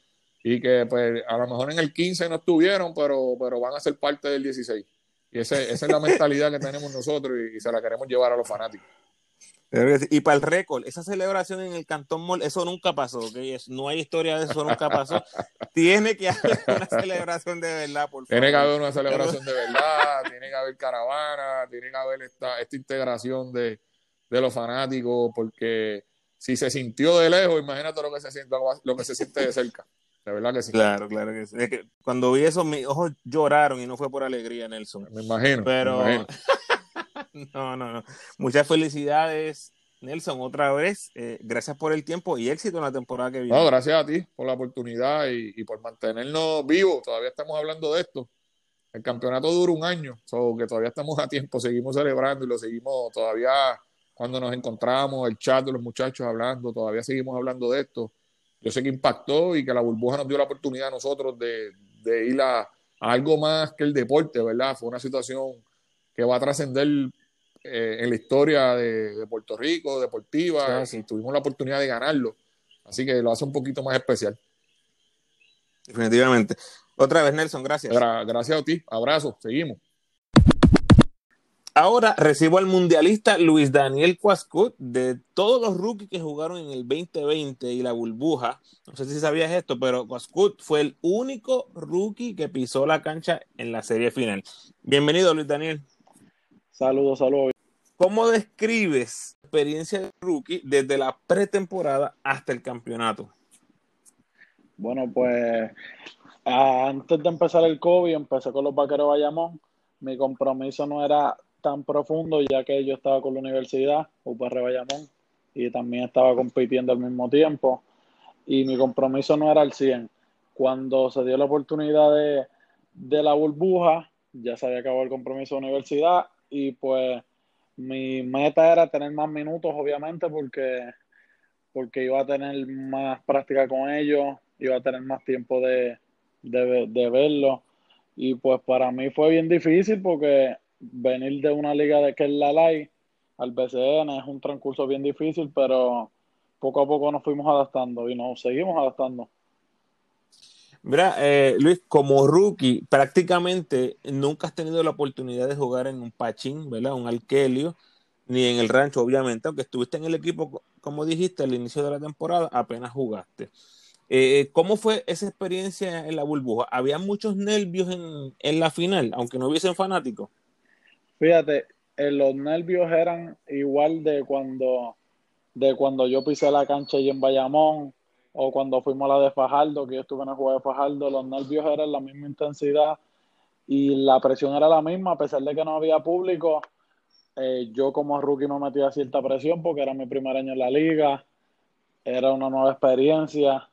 y que pues a lo mejor en el 15 no estuvieron, pero, pero van a ser parte del 16. Y esa es la mentalidad que tenemos nosotros y, se la queremos llevar a los fanáticos. Y para el récord, esa celebración en el Cantón Mall, eso nunca pasó, no hay historia de eso, nunca pasó. Tiene que haber una celebración de verdad, por favor. Tiene que haber una celebración de verdad, tiene que haber caravana, tiene que haber esta, esta integración de, de los fanáticos, porque si se sintió de lejos, imagínate lo que se siente, lo que se siente de cerca. De verdad que sí. Claro, claro que sí. que cuando vi eso, mis ojos lloraron y no fue por alegría, Nelson. Me imagino. Pero. no, no, no. Muchas felicidades, Nelson, otra vez. Eh, gracias por el tiempo y éxito en la temporada que viene. No, gracias a ti por la oportunidad y, por mantenernos vivos. Todavía estamos hablando de esto. El campeonato dura un año, so que todavía estamos a tiempo, seguimos celebrando y lo seguimos todavía cuando nos encontramos, el chat de los muchachos hablando, todavía seguimos hablando de esto. Yo sé que impactó y que la burbuja nos dio la oportunidad a nosotros de, ir a, algo más que el deporte, ¿verdad? Fue una situación que va a trascender eh, en la historia de, Puerto Rico, deportiva, y tuvimos la oportunidad de ganarlo. Así que lo hace un poquito más especial. Definitivamente. Otra vez, Nelson, gracias. gracias a ti. Abrazo. Seguimos. Ahora recibo al mundialista Luis Daniel Cuascut de todos los rookies que jugaron en el 2020 y la burbuja. No sé si sabías esto, pero Cuascut fue el único rookie que pisó la cancha en la serie final. Bienvenido, Luis Daniel. Saludos, saludos. ¿Cómo describes la experiencia de rookie desde la pretemporada hasta el campeonato? Bueno, pues antes de empezar el COVID, empecé con los vaqueros de Bayamón. Mi compromiso no era tan profundo, ya que yo estaba con la universidad, UPR Bayamón, y también estaba compitiendo al mismo tiempo, y mi compromiso no era al 100. Cuando se dio la oportunidad de, de la burbuja, ya se había acabado el compromiso de universidad, y pues mi meta era tener más minutos, obviamente, porque, porque iba a tener más práctica con ellos, iba a tener más tiempo de, de, de verlo. Y pues para mí fue bien difícil porque venir de una liga de que es la al BCN es un transcurso bien difícil, pero poco a poco nos fuimos adaptando y nos seguimos adaptando. Mira, eh, Luis, como rookie, prácticamente nunca has tenido la oportunidad de jugar en un Pachín, ¿verdad? Un Alquelio, ni en el rancho, obviamente, aunque estuviste en el equipo, como dijiste, al inicio de la temporada, apenas jugaste. Eh, ¿Cómo fue esa experiencia en la burbuja? ¿Había muchos nervios en, en la final, aunque no hubiesen fanáticos? Fíjate, eh, los nervios eran igual de cuando, de cuando yo pisé la cancha y en Bayamón o cuando fuimos a la de Fajardo, que yo estuve en el juego de Fajardo, los nervios eran la misma intensidad y la presión era la misma, a pesar de que no había público. Eh, yo como rookie me metía cierta presión porque era mi primer año en la liga, era una nueva experiencia,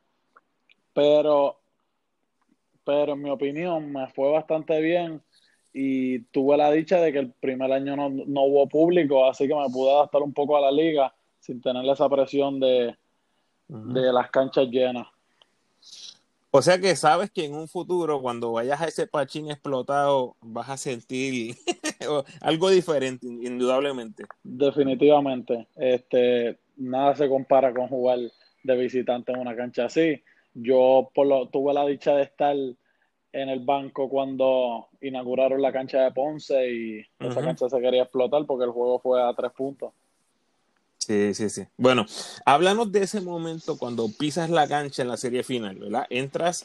pero, pero en mi opinión me fue bastante bien y tuve la dicha de que el primer año no, hubo público, así que me pude adaptar un poco a la liga sin tener esa presión de, de las canchas llenas. O sea que sabes que en un futuro, cuando vayas a ese pachín explotado, vas a sentir algo diferente, indudablemente. Definitivamente. Este, nada se compara con jugar de visitante en una cancha así. Yo por lo, tuve la dicha de estar en el banco cuando inauguraron la cancha de Ponce y esa cancha se quería explotar porque el juego fue a tres puntos. Sí, sí, sí. Bueno, háblanos de ese momento cuando pisas la cancha en la serie final, ¿verdad? Entras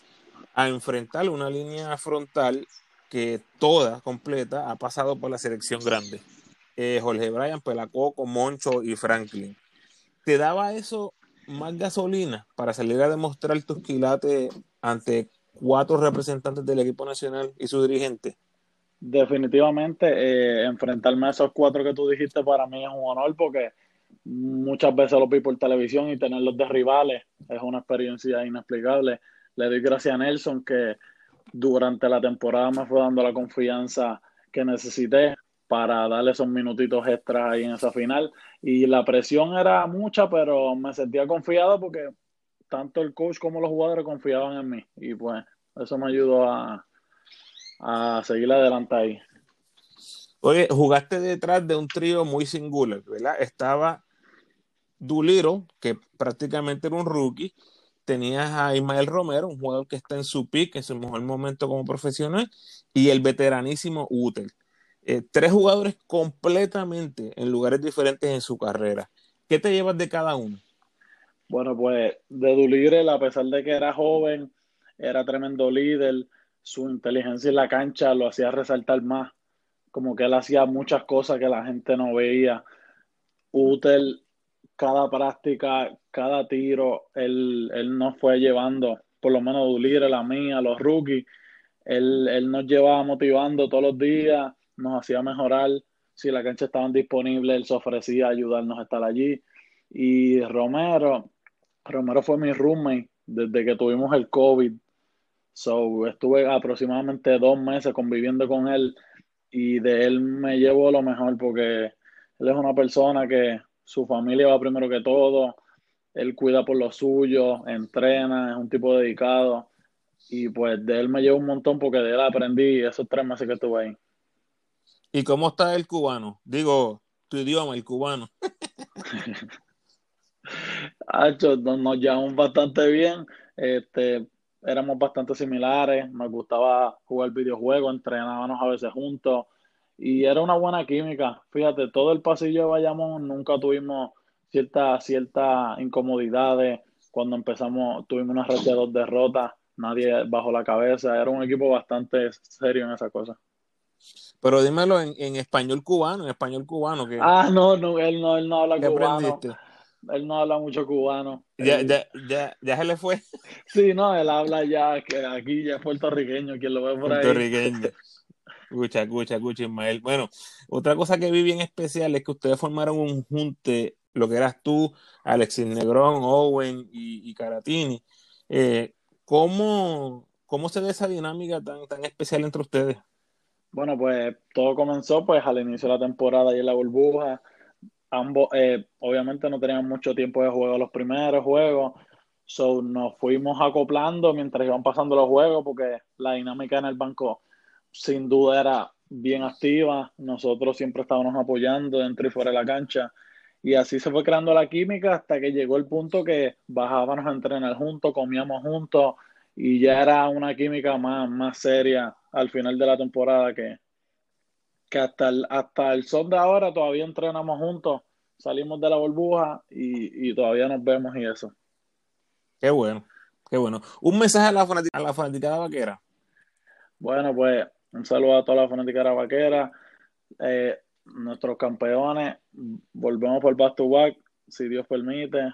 a enfrentar una línea frontal que toda, completa, ha pasado por la selección grande. Eh, Jorge Bryan, Pelacoco, Moncho y Franklin. ¿Te daba eso más gasolina para salir a demostrar tus quilates ante cuatro representantes del equipo nacional y su dirigente? Definitivamente, eh, enfrentarme a esos cuatro que tú dijiste para mí es un honor porque muchas veces los vi por televisión y tenerlos de rivales es una experiencia inexplicable. Le doy gracias a Nelson que durante la temporada me fue dando la confianza que necesité para darle esos minutitos extras ahí en esa final. Y la presión era mucha, pero me sentía confiado porque tanto el coach como los jugadores confiaban en mí y pues eso me ayudó a, a seguir adelante ahí. Oye, jugaste detrás de un trío muy singular, ¿verdad? Estaba Duliro, que prácticamente era un rookie. Tenías a Ismael Romero, un jugador que está en su pick, en su mejor momento como profesional, y el veteranísimo Utel. Eh, tres jugadores completamente en lugares diferentes en su carrera. ¿Qué te llevas de cada uno? Bueno, pues de Dulirel, a pesar de que era joven, era tremendo líder, su inteligencia en la cancha lo hacía resaltar más, como que él hacía muchas cosas que la gente no veía. Útil, cada práctica, cada tiro, él, él nos fue llevando, por lo menos Dulirel, a mí, a los rookies, él, él nos llevaba motivando todos los días, nos hacía mejorar. Si la cancha estaba disponible, él se ofrecía a ayudarnos a estar allí. Y Romero, Romero fue mi roommate desde que tuvimos el COVID. So, estuve aproximadamente dos meses conviviendo con él y de él me llevo lo mejor porque él es una persona que su familia va primero que todo, él cuida por lo suyo, entrena, es un tipo dedicado y pues de él me llevo un montón porque de él aprendí esos tres meses que estuve ahí. ¿Y cómo está el cubano? Digo, tu idioma, el cubano. Hacho, nos, nos llevamos bastante bien. Este, éramos bastante similares. Nos gustaba jugar videojuegos, entrenábamos a veces juntos. Y era una buena química. Fíjate, todo el pasillo de Bayamón nunca tuvimos ciertas cierta incomodidades. Cuando empezamos, tuvimos una red de dos derrotas. Nadie bajo la cabeza. Era un equipo bastante serio en esa cosa. Pero dímelo en, en español cubano, en español cubano. Que, Ah, no, no, él no, él no habla ¿qué cubano. aprendiste? Él no habla mucho cubano. Ya, Él- ya, ya, ya se le fue Sí, no, él habla ya, que aquí ya es puertorriqueño, quien lo ve por ahí. puertorriqueño. Escucha, escucha, escucha, Ismael. Bueno, otra cosa que vi bien especial es que ustedes formaron un junte, lo que eras tú, Alexis Negrón, Owen y, y Caratini. Eh, ¿cómo, ¿Cómo se ve esa dinámica tan, tan especial entre ustedes? Bueno, pues todo comenzó pues al inicio de la temporada y en la burbuja. Ambos, eh, obviamente no teníamos mucho tiempo de juego los primeros juegos, so nos fuimos acoplando mientras iban pasando los juegos porque la dinámica en el banco sin duda era bien activa. Nosotros siempre estábamos apoyando dentro y fuera de la cancha y así se fue creando la química hasta que llegó el punto que bajábamos a entrenar juntos, comíamos juntos y ya era una química más, más seria al final de la temporada que, que hasta el, hasta el son de ahora todavía entrenamos juntos, salimos de la burbuja y, y todavía nos vemos y eso. Qué bueno, qué bueno. Un mensaje a la, fanati- a la fanaticada vaquera. Bueno, pues un saludo a toda la fanática vaquera, eh, nuestros campeones, volvemos por back to back, si Dios permite,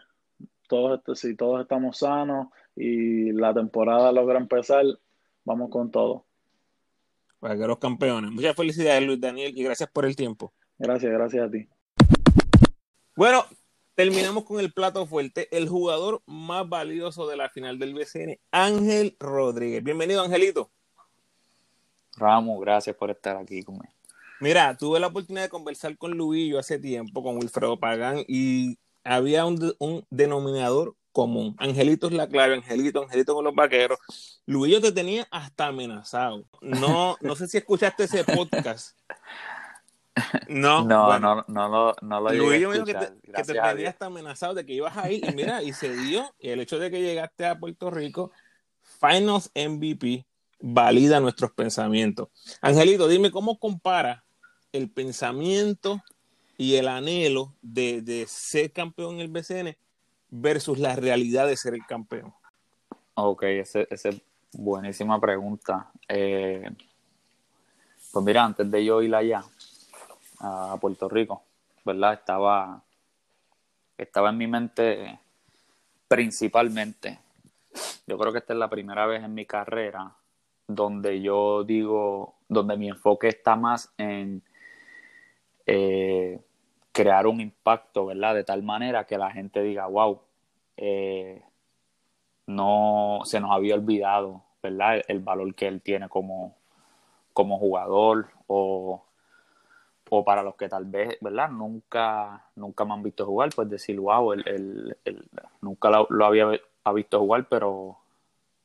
todos, est- si todos estamos sanos y la temporada logra empezar, vamos con todo. Vaqueros campeones. Muchas felicidades, Luis Daniel, y gracias por el tiempo. Gracias, gracias a ti. Bueno, terminamos con el plato fuerte. El jugador más valioso de la final del BCN, Ángel Rodríguez. Bienvenido, Angelito. Ramos, gracias por estar aquí conmigo. Mira, tuve la oportunidad de conversar con Luillo hace tiempo, con Wilfredo Pagán, y había un, un denominador común. Angelito es la clave, Angelito, Angelito con los vaqueros. Luillo te tenía hasta amenazado. No, no sé si escuchaste ese podcast. No, No, bueno. no, no lo, no lo Luillo me dijo que te, que te tenía hasta amenazado de que ibas a ir y mira, y se dio. Y el hecho de que llegaste a Puerto Rico, Finals MVP, valida nuestros pensamientos. Angelito, dime cómo compara el pensamiento y el anhelo de, de ser campeón en el BCN versus la realidad de ser el campeón. Ok, esa es buenísima pregunta. Eh, pues mira, antes de yo ir allá a Puerto Rico, ¿verdad? Estaba, estaba en mi mente principalmente. Yo creo que esta es la primera vez en mi carrera donde yo digo, donde mi enfoque está más en eh, crear un impacto, ¿verdad? De tal manera que la gente diga, wow, eh, no se nos había olvidado, ¿verdad? El, el valor que él tiene como, como jugador o, o para los que tal vez, ¿verdad? Nunca, nunca me han visto jugar, pues decir, wow, él, él- él nunca lo, lo había ha visto jugar, pero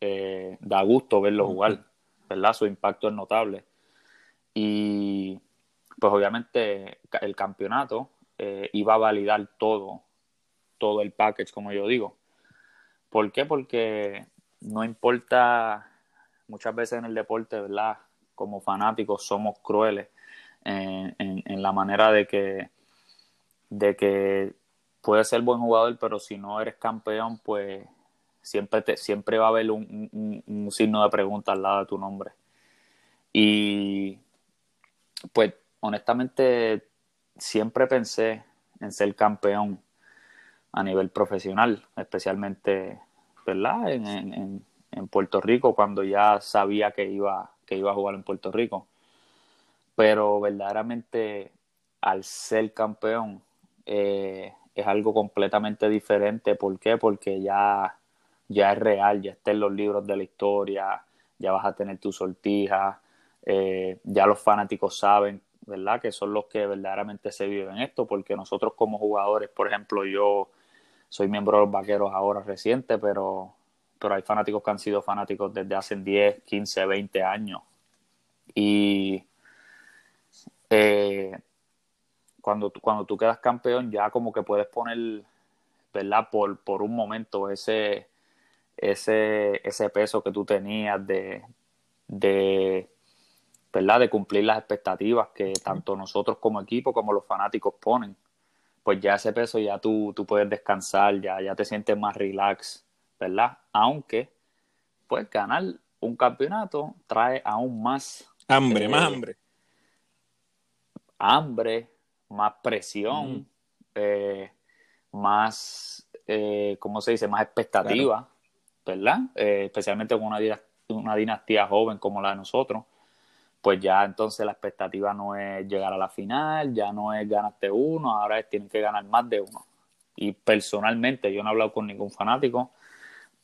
eh, da gusto verlo jugar, ¿verdad? Su impacto es notable. Y pues obviamente el campeonato eh, iba a validar todo, todo el package, como yo digo. ¿Por qué? Porque no importa, muchas veces en el deporte, ¿verdad? Como fanáticos somos crueles en, la manera de que, de que puedes ser buen jugador, pero si no eres campeón, pues siempre, te, siempre va a haber un, un, signo de pregunta al lado de tu nombre. Y pues honestamente siempre pensé en ser campeón a nivel profesional, especialmente ¿verdad? En, en, en, Puerto Rico, cuando ya sabía que iba, que iba a jugar en Puerto Rico. Pero verdaderamente al ser campeón eh, es algo completamente diferente. ¿Por qué? Porque ya, ya es real, ya está en los libros de la historia, ya vas a tener tu sortija, eh, ya los fanáticos saben, ¿verdad? Que son los que verdaderamente se viven esto, porque nosotros como jugadores, por ejemplo, yo soy miembro de los Vaqueros ahora reciente, pero, pero hay fanáticos que han sido fanáticos desde hace 10, 15, 20 años. Y eh, cuando, cuando tú quedas campeón ya como que puedes poner, ¿verdad? Por, por un momento ese, ese, ese peso que tú tenías de, de, ¿verdad? De cumplir las expectativas que tanto nosotros como equipo como los fanáticos ponen pues ya ese peso ya tú, tú puedes descansar, ya, ya te sientes más relax, ¿verdad? Aunque, pues ganar un campeonato trae aún más... Hambre, más eh, hambre. Hambre, más presión, eh, más, eh, ¿cómo se dice? Más expectativa, ¿verdad? especialmente con una, una dinastía joven como la de nosotros pues ya entonces la expectativa no es llegar a la final, ya no es ganarte uno, ahora es tienen que ganar más de uno. Y personalmente, yo no he hablado con ningún fanático,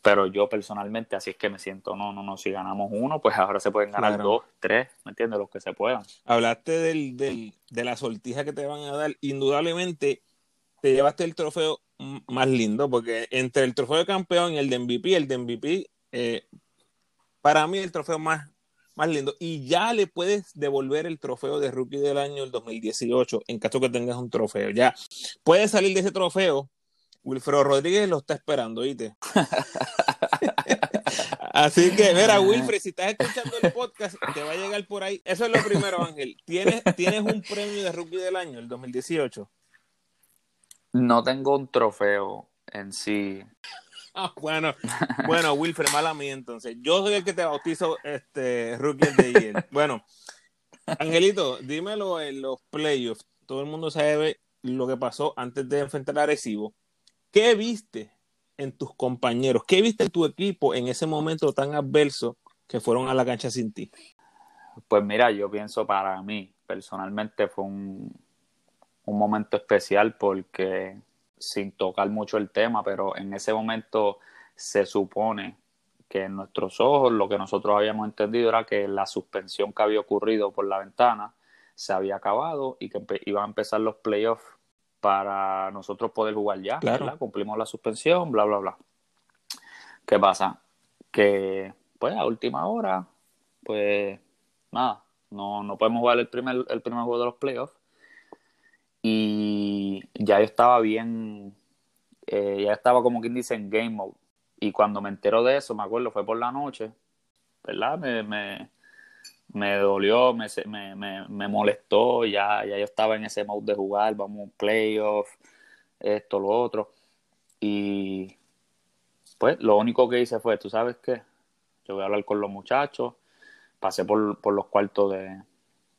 pero yo personalmente así es que me siento, no, no, no, si ganamos uno, pues ahora se pueden ganar dos, tres, ¿me entiendes? Los que se puedan. Hablaste del, del, de la sortija que te van a dar, indudablemente te llevaste el trofeo más lindo, porque entre el trofeo de campeón y el de MVP, el de MVP, eh, para mí el trofeo más más lindo. Y ya le puedes devolver el trofeo de rookie del año el 2018 en caso que tengas un trofeo. Ya puedes salir de ese trofeo. Wilfredo Rodríguez lo está esperando, ¿oíste? Así que, mira, Wilfred, si estás escuchando el podcast, te va a llegar por ahí. Eso es lo primero, Ángel. ¿Tienes, ¿tienes un premio de rookie del año, el 2018? No tengo un trofeo en sí. bueno, bueno, Wilfred, mala mía entonces. Yo soy el que te bautizo este Rookie de year. Bueno, Angelito, dímelo en los playoffs. Todo el mundo sabe lo que pasó antes de enfrentar a Arecibo. ¿Qué viste en tus compañeros? ¿Qué viste en tu equipo en ese momento tan adverso que fueron a la cancha sin ti? Pues mira, yo pienso para mí, personalmente fue un, un momento especial porque sin tocar mucho el tema, pero en ese momento se supone que en nuestros ojos lo que nosotros habíamos entendido era que la suspensión que había ocurrido por la ventana se había acabado y que iban a empezar los playoffs para nosotros poder jugar ya. Claro. Cumplimos la suspensión, bla, bla, bla. ¿Qué pasa? Que pues a última hora, pues nada, no, no podemos jugar el primer, el primer juego de los playoffs y ya yo estaba bien, eh, ya estaba como quien dice en game mode. Y cuando me entero de eso, me acuerdo, fue por la noche, ¿verdad? Me, me, me dolió, me, me, me, molestó, ya, ya yo estaba en ese mode de jugar, vamos, playoff, esto, lo otro. Y pues lo único que hice fue, ¿tú sabes qué? Yo voy a hablar con los muchachos, pasé por, por los cuartos de,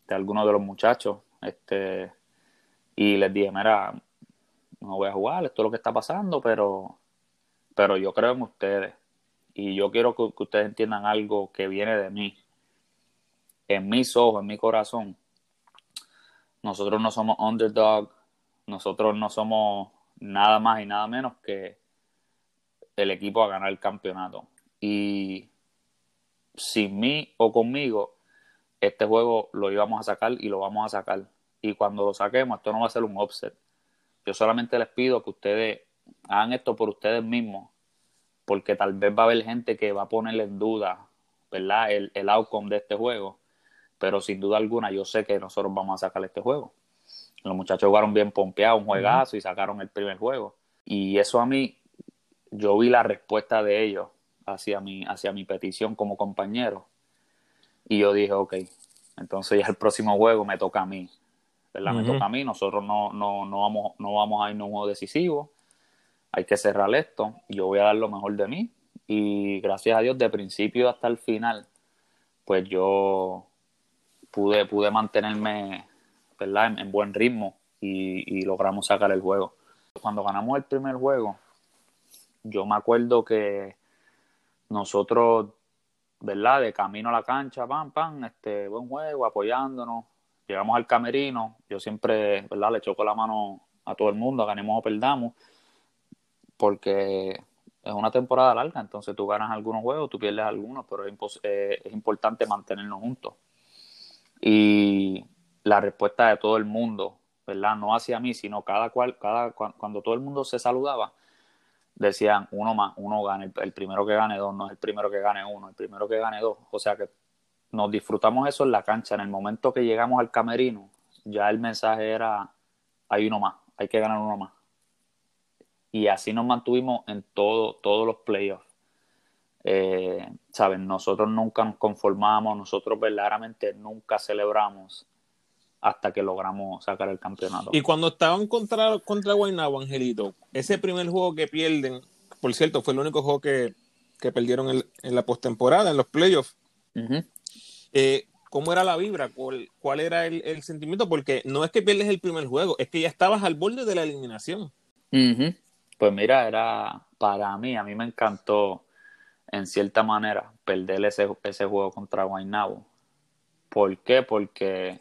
de algunos de los muchachos, este y les dije, mira, no voy a jugar, esto es lo que está pasando, pero, pero yo creo en ustedes. Y yo quiero que, ustedes entiendan algo que viene de mí. En mis ojos, en mi corazón. Nosotros no somos underdog, nosotros no somos nada más y nada menos que el equipo a ganar el campeonato. Y sin mí o conmigo, este juego lo íbamos a sacar y lo vamos a sacar y cuando lo saquemos, esto no va a ser un offset. Yo solamente les pido que ustedes hagan esto por ustedes mismos, porque tal vez va a haber gente que va a ponerle en duda, ¿verdad? El, el outcome de este juego, pero sin duda alguna yo sé que nosotros vamos a sacar este juego. Los muchachos jugaron bien pompeados, un juegazo y sacaron el primer juego. Y eso a mí, yo vi la respuesta de ellos hacia mi, hacia mi petición como compañero. Y yo dije, ok, entonces ya el próximo juego me toca a mí. ¿Verdad? Me toca a mí, nosotros no, no, no, vamos, no vamos a irnos un juego decisivo, hay que cerrar esto, yo voy a dar lo mejor de mí y gracias a Dios de principio hasta el final, pues yo pude, pude mantenerme, ¿verdad? En, buen ritmo y, y logramos sacar el juego. Cuando ganamos el primer juego, yo me acuerdo que nosotros, ¿verdad? De camino a la cancha, pam, pam, este, buen juego, apoyándonos. Llegamos al camerino, yo siempre, ¿verdad? Le choco la mano a todo el mundo, ganemos o perdamos, porque es una temporada larga, entonces tú ganas algunos juegos, tú pierdes algunos, pero es, eh, importante mantenernos juntos. Y la respuesta de todo el mundo, ¿verdad? No hacia mí, sino cada cual, cada, cuando todo el mundo se saludaba, decían uno más, uno gane, el, primero que gane dos, no es el primero que gane uno, el primero que gane dos. O sea que nos disfrutamos eso en la cancha. En el momento que llegamos al camerino, ya el mensaje era, hay uno más, hay que ganar uno más. Y así nos mantuvimos en todo, todos los playoffs. Eh, Saben, nosotros nunca nos conformamos, nosotros verdaderamente nunca celebramos hasta que logramos sacar el campeonato. Y cuando estaban contra, contra Guaynabo, Angelito, ese primer juego que pierden, por cierto, fue el único juego que, perdieron en, la postemporada, en los playoffs. Eh, ¿Cómo era la vibra? ¿Cuál, era el, sentimiento? Porque no es que pierdes el primer juego, es que ya estabas al borde de la eliminación. Pues mira, era para mí, a mí me encantó en cierta manera perder ese, juego contra Guaynabo. ¿Por qué? Porque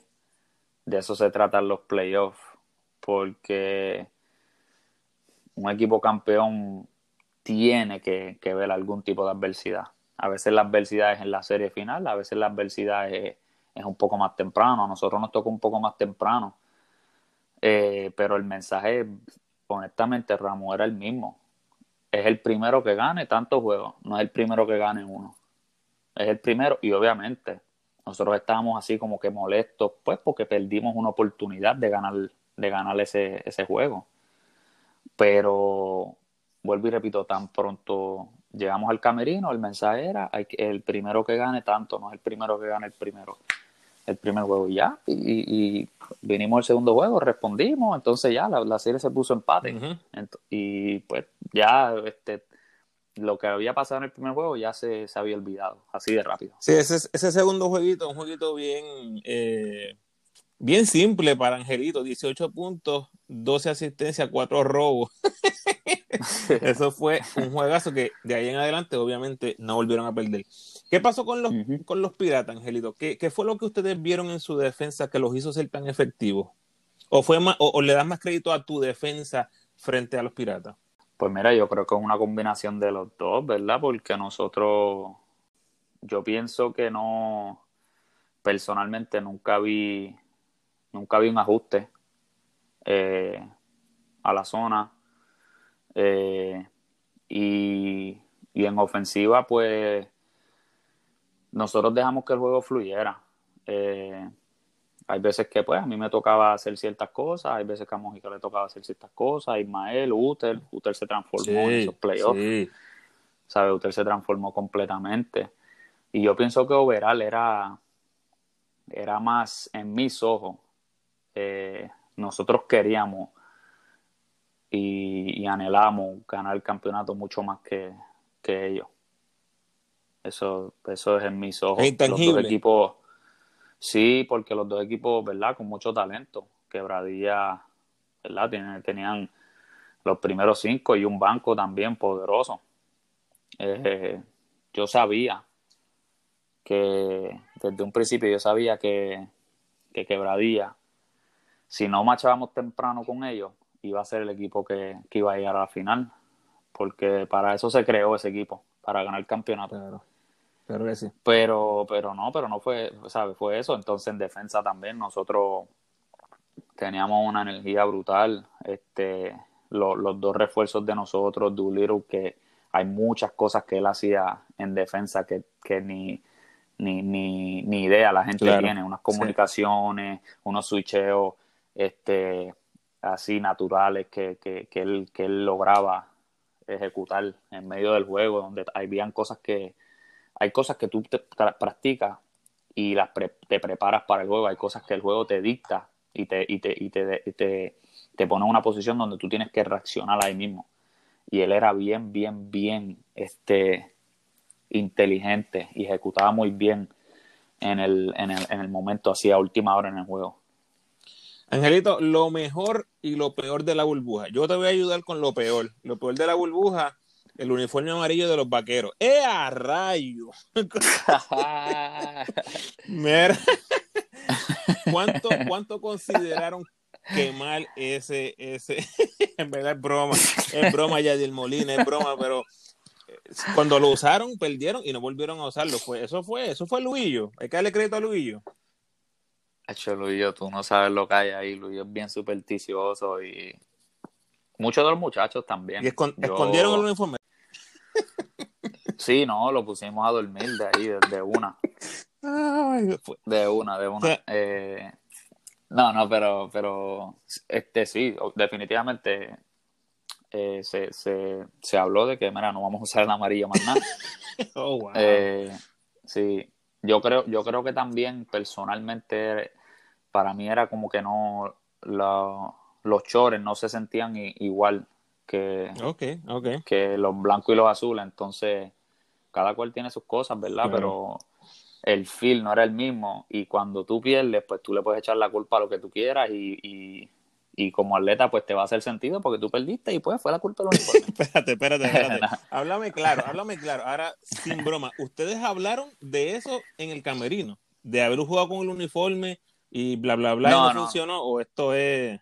de eso se tratan los playoffs, porque un equipo campeón tiene que, ver algún tipo de adversidad. A veces la adversidad es en la serie final, a veces la adversidad es, un poco más temprano, a nosotros nos toca un poco más temprano, eh, pero el mensaje, honestamente, Ramos era el mismo. Es el primero que gane tantos juegos, no es el primero que gane uno. Es el primero y obviamente nosotros estábamos así como que molestos, pues porque perdimos una oportunidad de ganar, de ganar ese, ese juego. Pero vuelvo y repito, tan pronto llegamos al camerino, el mensaje era el primero que gane tanto, no es el primero que gane el primero, el primer juego y ya. Y, vinimos al segundo juego, respondimos, entonces ya la, serie se puso empate. y pues ya este, lo que había pasado en el primer juego ya se, había olvidado, así de rápido. Sí, ese, ese segundo jueguito, un jueguito bien, eh, bien simple para Angelito, 18 puntos, 12 asistencias, 4 robos. Eso fue un juegazo que de ahí en adelante obviamente no volvieron a perder. ¿Qué pasó con los, con los piratas, Angelito? ¿Qué, ¿Qué, fue lo que ustedes vieron en su defensa que los hizo ser tan efectivos? ¿O, fue más, o le das más crédito a tu defensa frente a los piratas? Pues mira, yo creo que es una combinación de los dos, ¿verdad? Porque nosotros, yo pienso que no, personalmente nunca vi, nunca vi un ajuste eh, a la zona. Eh, y, en ofensiva, pues nosotros dejamos que el juego fluyera. Eh, hay veces que pues a mí me tocaba hacer ciertas cosas, hay veces que a Mojica le tocaba hacer ciertas cosas, Ismael, Uter, Uter se transformó en esos playoffs, sí. ¿sabe? Uter se transformó completamente. Y yo pienso que Overall era, era más en mis ojos. Eh, nosotros queríamos y, anhelamos ganar el campeonato mucho más que, ellos. Eso, eso es en mis ojos. Es intangible. Los dos equipos Sí, porque los dos equipos, ¿verdad? Con mucho talento. Quebradilla, ¿verdad? Tenían, los primeros cinco y un banco también poderoso. Eh, yo sabía que desde un principio yo sabía que, que Quebradilla, si no machábamos temprano con ellos, iba a ser el equipo que, iba a llegar a la final. Porque para eso se creó ese equipo, para ganar el campeonato. Pero, pero no, pero no fue, ¿sabes? Fue eso. Entonces en defensa también nosotros teníamos una energía brutal. Este, los dos refuerzos de nosotros, Doolittle, que hay muchas cosas que él hacía en defensa que, ni, ni, ni, ni, idea la gente tiene. Unas comunicaciones, unos switcheos este, así naturales que, que, que, él, que él lograba ejecutar en medio del juego, donde habían cosas que hay cosas que tú te practicas y las te preparas para el juego, hay cosas que el juego te dicta y te, y te, y te, te, te pone en una posición donde tú tienes que reaccionar ahí mismo. Y él era bien, bien, bien este, inteligente y ejecutaba muy bien en el, en el, en el momento, así a última hora en el juego. Angelito, lo mejor y lo peor de la burbuja. Yo te voy a ayudar con lo peor. Lo peor de la burbuja, el uniforme amarillo de los vaqueros. ¡Eh, a rayo! Mira, ¿cuánto, ¿cuánto consideraron quemar ese, ese? en verdad es broma, es broma ya del Molina, es broma, pero eh, cuando lo usaron, perdieron y no volvieron a usarlo. Fue, eso fue, eso fue Luillo. Hay que darle crédito a Luillo. Hecho, Luillo, tú no sabes lo que hay ahí. Luillo es bien supersticioso y muchos de los muchachos también. ¿Y Yo- escondieron el uniforme? Sí, no, lo pusimos a dormir de ahí, de, de una. De una, de una. Eh, no, no, pero, pero este sí, definitivamente eh, se, se, se habló de que, mira, no vamos a usar el amarillo más nada. Oh, wow. Eh, sí, yo creo, yo creo que también personalmente para mí era como que no la- los chores no se sentían igual que, que los blancos y los azules, entonces cada cual tiene sus cosas, ¿verdad? Claro. Pero el feel no era el mismo y cuando tú pierdes, pues tú le puedes echar la culpa a lo que tú quieras y, y, y como atleta pues te va a hacer sentido porque tú perdiste y pues fue la culpa del uniforme. Espérate, espérate, espérate. háblame claro, háblame claro. Ahora, sin broma, ¿ustedes hablaron de eso en el camerino? ¿De haber jugado con el uniforme y bla, bla, bla y No, no, no. funcionó? ¿O esto es...?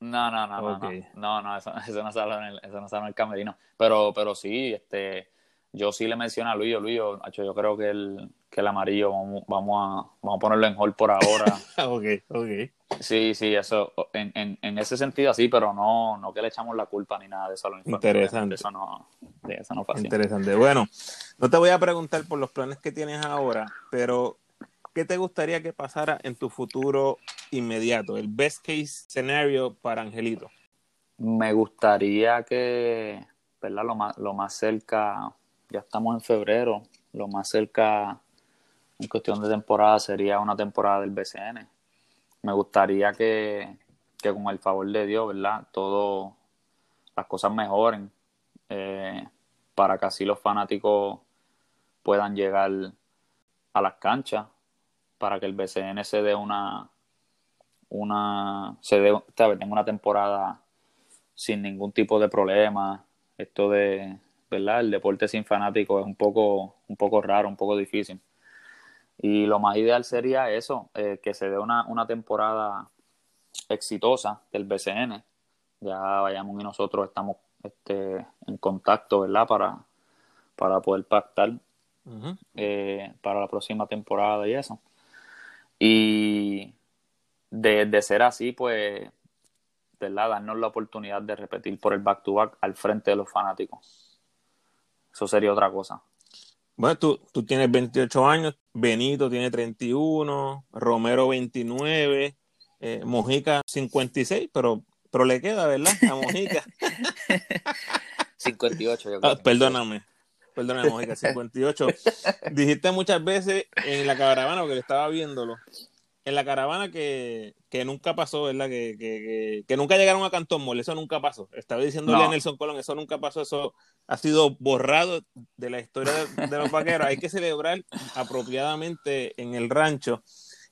No, no, no, no, no, no, no, eso, eso no sale en el, eso no sale en el camerino. Pero, pero sí, este, yo sí le mencioné a Luis, Luis, yo, yo creo que el, que el amarillo vamos, vamos a, vamos a ponerlo en hold por ahora. ok, ok. Sí, sí, eso, en, en, en ese sentido sí, pero no, no que le echamos la culpa ni nada de eso. uniformes. Interesante. Eso no, sí, eso no fue así. Interesante. Bueno, no te voy a preguntar por los planes que tienes ahora, pero ¿qué te gustaría que pasara en tu futuro inmediato? El best case scenario para Angelito. Me gustaría que, ¿verdad? Lo más, lo más cerca, ya estamos en febrero, lo más cerca en cuestión de temporada sería una temporada del BCN. Me gustaría que, que con el favor de Dios, ¿verdad? Todo, las cosas mejoren eh, para que así los fanáticos puedan llegar a las canchas, para que el BCN se dé una, una, se dé, tenga una temporada sin ningún tipo de problema. Esto de, ¿verdad? El deporte sin fanáticos es un poco, un poco raro, un poco difícil. Y lo más ideal sería eso, eh, que se dé una, una temporada exitosa del BCN. Ya vayamos y nosotros estamos este, en contacto, ¿verdad? Para, para poder pactar eh, para la próxima temporada y eso. Y de, de ser así, pues, ¿verdad? Darnos la oportunidad de repetir por el back-to-back al frente de los fanáticos. Eso sería otra cosa. Bueno, tú, tú tienes 28 años, Benito tiene 31, Romero 29, eh, Mojica 56, pero, pero le queda, ¿verdad? A Mojica. 58, yo Ah, perdóname, perdóname, Mojica, 58. Dijiste muchas veces en la caravana, porque le estaba viéndolo, en la caravana que, que nunca pasó, ¿verdad? Que, que, que, nunca llegaron a Cantón Mall, eso nunca pasó. Estaba diciéndole No. a Nelson Colón, eso nunca pasó, eso ha sido borrado de la historia de, de los vaqueros. Hay que celebrar apropiadamente en el rancho.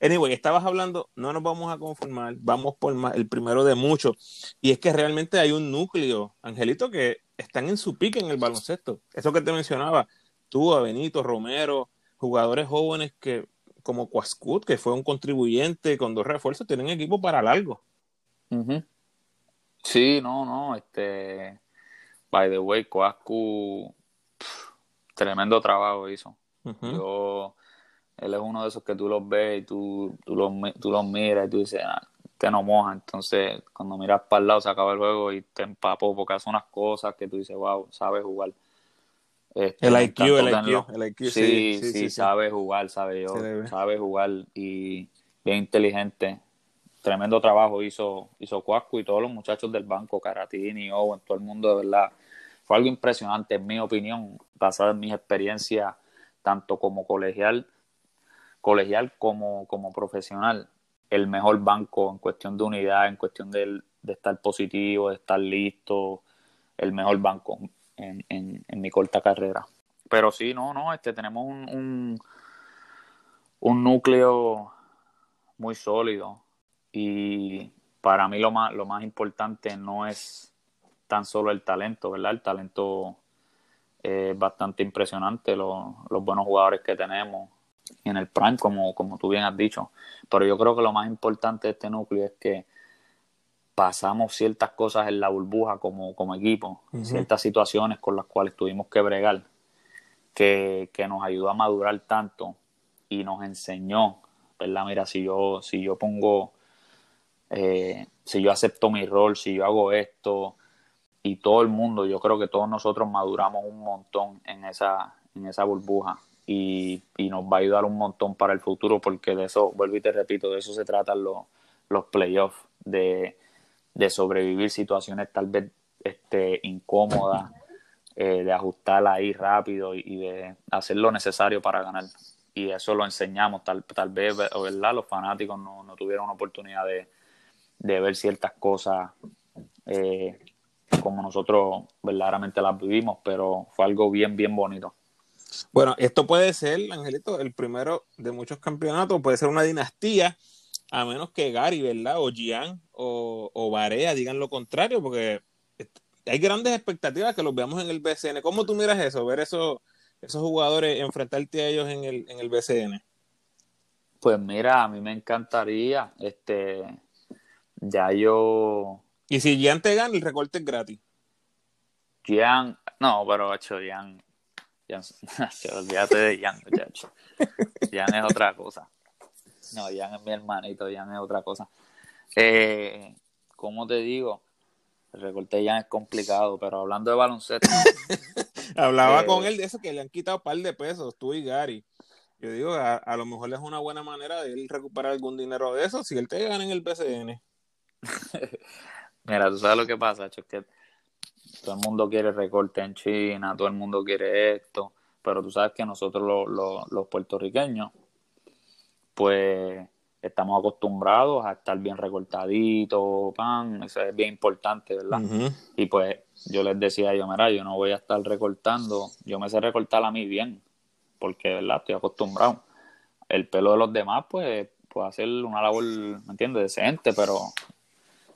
Anyway, estabas hablando, no nos vamos a conformar, vamos por más, el primero de muchos. Y es que realmente hay un núcleo, Angelito, que están en su pique en el baloncesto. Eso que te mencionaba, tú, Benito, Romero, jugadores jóvenes que, como Quascut, que fue un contribuyente con dos refuerzos, tienen equipo para largo. Sí, no, no, este, by the way, Coascu, pff, tremendo trabajo hizo. Yo, él es uno de esos que tú los ves y tú, tú, los, tú los miras y tú dices, ah, te no moja. Entonces, cuando miras para el lado, se acaba el juego y te empapó porque hace unas cosas que tú dices, wow, sabe jugar. Este, El IQ, el. IQ, el IQ, Sí, sí, sabe jugar, sabe yo, sabe jugar y bien inteligente. Tremendo trabajo hizo, hizo Cuasco y todos los muchachos del banco, Caratini, Owen, todo el mundo de verdad. Fue algo impresionante, en mi opinión, basada en mis experiencias, tanto como colegial, colegial como, como profesional. el mejor banco en cuestión de unidad, en cuestión de, de estar positivo, de estar listo, el mejor banco en, mi corta carrera. Pero sí, no, no, este, tenemos un, un, núcleo muy sólido y para mí lo más, lo más importante no es tan solo el talento, ¿verdad? El talento es bastante impresionante, los, los buenos jugadores que tenemos en el prime, como, como tú bien has dicho. Pero yo creo que lo más importante de este núcleo es que pasamos ciertas cosas en la burbuja como, como equipo, uh -huh. ciertas situaciones con las cuales tuvimos que bregar, que, que, nos ayudó a madurar tanto y nos enseñó, ¿verdad? Mira, si yo, si yo pongo, eh, si yo acepto mi rol, si yo hago esto, y todo el mundo, yo creo que todos nosotros maduramos un montón en esa, en esa burbuja. Y, y, nos va a ayudar un montón para el futuro porque de eso, vuelvo y te repito, de eso se tratan los, los playoffs, de, de sobrevivir situaciones tal vez este, incómodas, eh, de ajustarla ahí rápido y, de hacer lo necesario para ganar. Y eso lo enseñamos, tal, tal vez, ¿verdad? Los fanáticos no, no tuvieron oportunidad de, de ver ciertas cosas eh, como nosotros verdaderamente las vivimos, pero fue algo bien, bien bonito. Bueno, esto puede ser, Angelito, el primero de muchos campeonatos, puede ser una dinastía, a menos que Gary, ¿verdad? O Gian o, o Barea digan lo contrario, porque hay grandes expectativas que los veamos en el BCN. ¿Cómo tú miras eso? Ver eso, esos jugadores, enfrentarte a ellos en el, en el BCN. Pues mira, a mí me encantaría, este, ya yo... Y si Gian te gana, el recorte es gratis. Gian, no, pero hecho Gian, Jan, olvídate de Jan, muchacho. Jan es otra cosa. No, Jan es mi hermanito, Jan es otra cosa. Eh, ¿Cómo te digo? El recorte Jan es complicado, pero hablando de baloncesto. Hablaba eh, con él de eso que le han quitado un par de pesos, tú y Gary. Yo digo, a, a, lo mejor es una buena manera de él recuperar algún dinero de eso si él te gana en el BCN. Mira, tú sabes lo que pasa, que todo el mundo quiere recorte en China, todo el mundo quiere esto, pero tú sabes que nosotros lo, lo, los puertorriqueños, pues estamos acostumbrados a estar bien recortaditos, pan, eso es bien importante, ¿verdad? Uh -huh. Y pues yo les decía yo, mira, yo no voy a estar recortando, yo me sé recortar a mí bien, porque, ¿verdad? Estoy acostumbrado. El pelo de los demás, pues, puede hacer una labor, ¿me entiendes? Decente, pero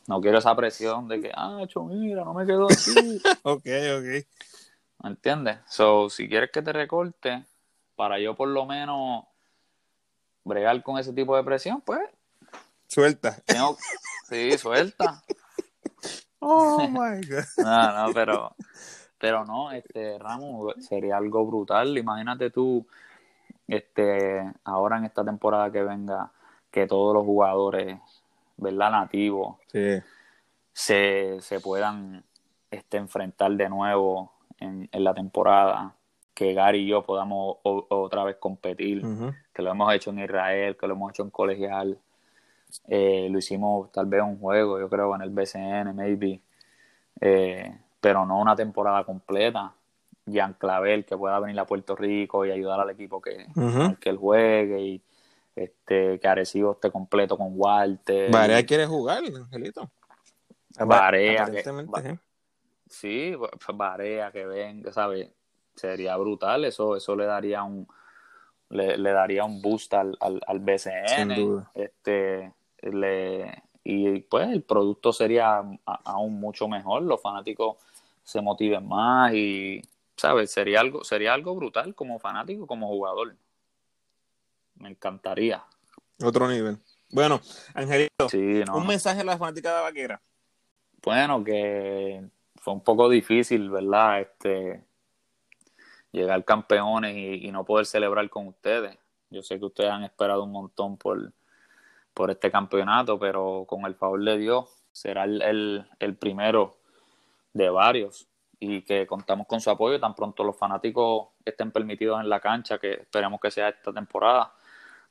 no quiero esa presión de que, ah, cho, mira, no me quedo así. ok, ok. ¿Me entiendes? So, si quieres que te recorte, para yo por lo menos bregar con ese tipo de presión, pues. Suelta. Tengo... Sí, suelta. oh my God. No, no, pero. Pero no, este, Ramos, sería algo brutal. Imagínate tú, este, ahora en esta temporada que venga, que todos los jugadores ¿verdad? nativos sí. se, se puedan este, enfrentar de nuevo en, en, la temporada, que Gary y yo podamos o, otra vez competir, uh -huh. que lo hemos hecho en Israel, que lo hemos hecho en colegial, eh, lo hicimos tal vez un juego, yo creo, en el BCN, maybe, eh, pero no una temporada completa. Jean Clavel, que pueda venir a Puerto Rico y ayudar al equipo que, uh -huh. que él juegue y este, que Arecibo esté completo con Walter. Barea quiere jugar, Angelito. Barea. Que, ¿eh? Sí, Barea que venga, ¿sabes? Sería brutal, eso, eso le daría un le, le daría un boost al, al, al BCN. Este, le, y pues el producto sería a, aún mucho mejor, los fanáticos se motiven más y, ¿sabes? Sería algo, sería algo brutal como fanático, como jugador me encantaría. Otro nivel. Bueno, Angelito, sí, no, un mensaje a la fanática de Vaquera. Bueno, que fue un poco difícil, ¿verdad? Este llegar campeones y, no poder celebrar con ustedes. Yo sé que ustedes han esperado un montón por, por este campeonato, pero con el favor de Dios será el, el, el primero de varios y que contamos con su apoyo tan pronto los fanáticos estén permitidos en la cancha, que esperemos que sea esta temporada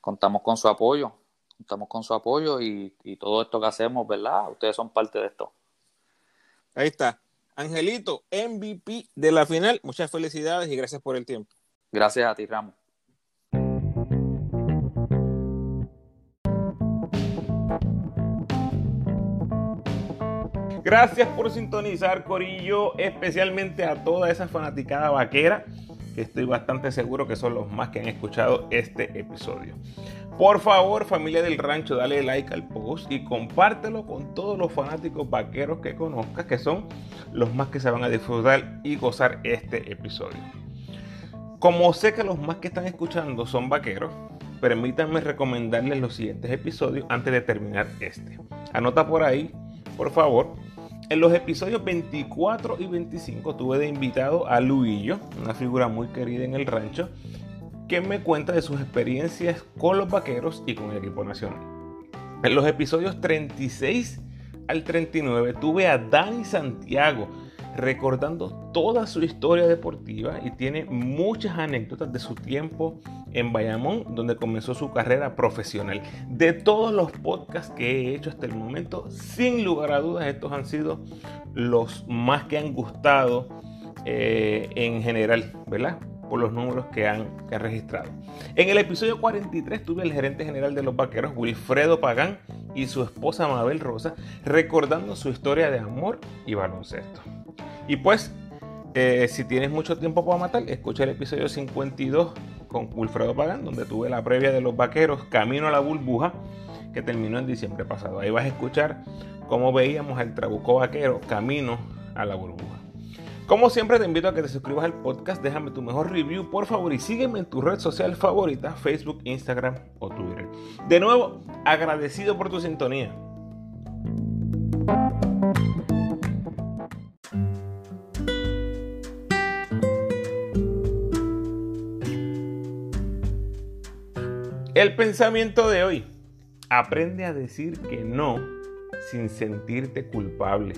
contamos con su apoyo, contamos con su apoyo y, y, todo esto que hacemos, ¿verdad? Ustedes son parte de esto. Ahí está. Angelito, MVP de la final. Muchas felicidades y gracias por el tiempo. Gracias a ti, Ramos. Gracias por sintonizar, Corillo, especialmente a toda esa fanaticada vaquera estoy bastante seguro que son los más que han escuchado este episodio. Por favor, familia del rancho, dale like al post y compártelo con todos los fanáticos vaqueros que conozcas, que son los más que se van a disfrutar y gozar este episodio. Como sé que los más que están escuchando son vaqueros, permítanme recomendarles los siguientes episodios antes de terminar este. Anota por ahí, por favor. En los episodios 24 y 25 tuve de invitado a Luillo, una figura muy querida en el rancho, que me cuenta de sus experiencias con los vaqueros y con el equipo nacional. En los episodios 36 al 39 tuve a Dani Santiago recordando toda su historia deportiva y tiene muchas anécdotas de su tiempo en Bayamón, donde comenzó su carrera profesional. De todos los podcasts que he hecho hasta el momento, sin lugar a dudas, estos han sido los más que han gustado eh, en general, ¿verdad? Por los números que han, registrado. En el episodio 43 tuve al gerente general de los vaqueros, Wilfredo Pagán, y su esposa Mabel Rosa, recordando su historia de amor y baloncesto. Y pues, eh, si tienes mucho tiempo para matar, escucha el episodio 52 con Wilfredo Pagán, donde tuve la previa de los vaqueros Camino a la Burbuja, que terminó en diciembre pasado. Ahí vas a escuchar cómo veíamos al Trabuco Vaquero Camino a la Burbuja. Como siempre te invito a que te suscribas al podcast, déjame tu mejor review por favor y sígueme en tu red social favorita, Facebook, Instagram o Twitter. De nuevo, agradecido por tu sintonía. El pensamiento de hoy. Aprende a decir que no sin sentirte culpable.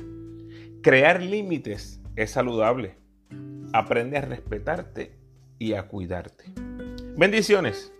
Crear límites es saludable. Aprende a respetarte y a cuidarte. Bendiciones.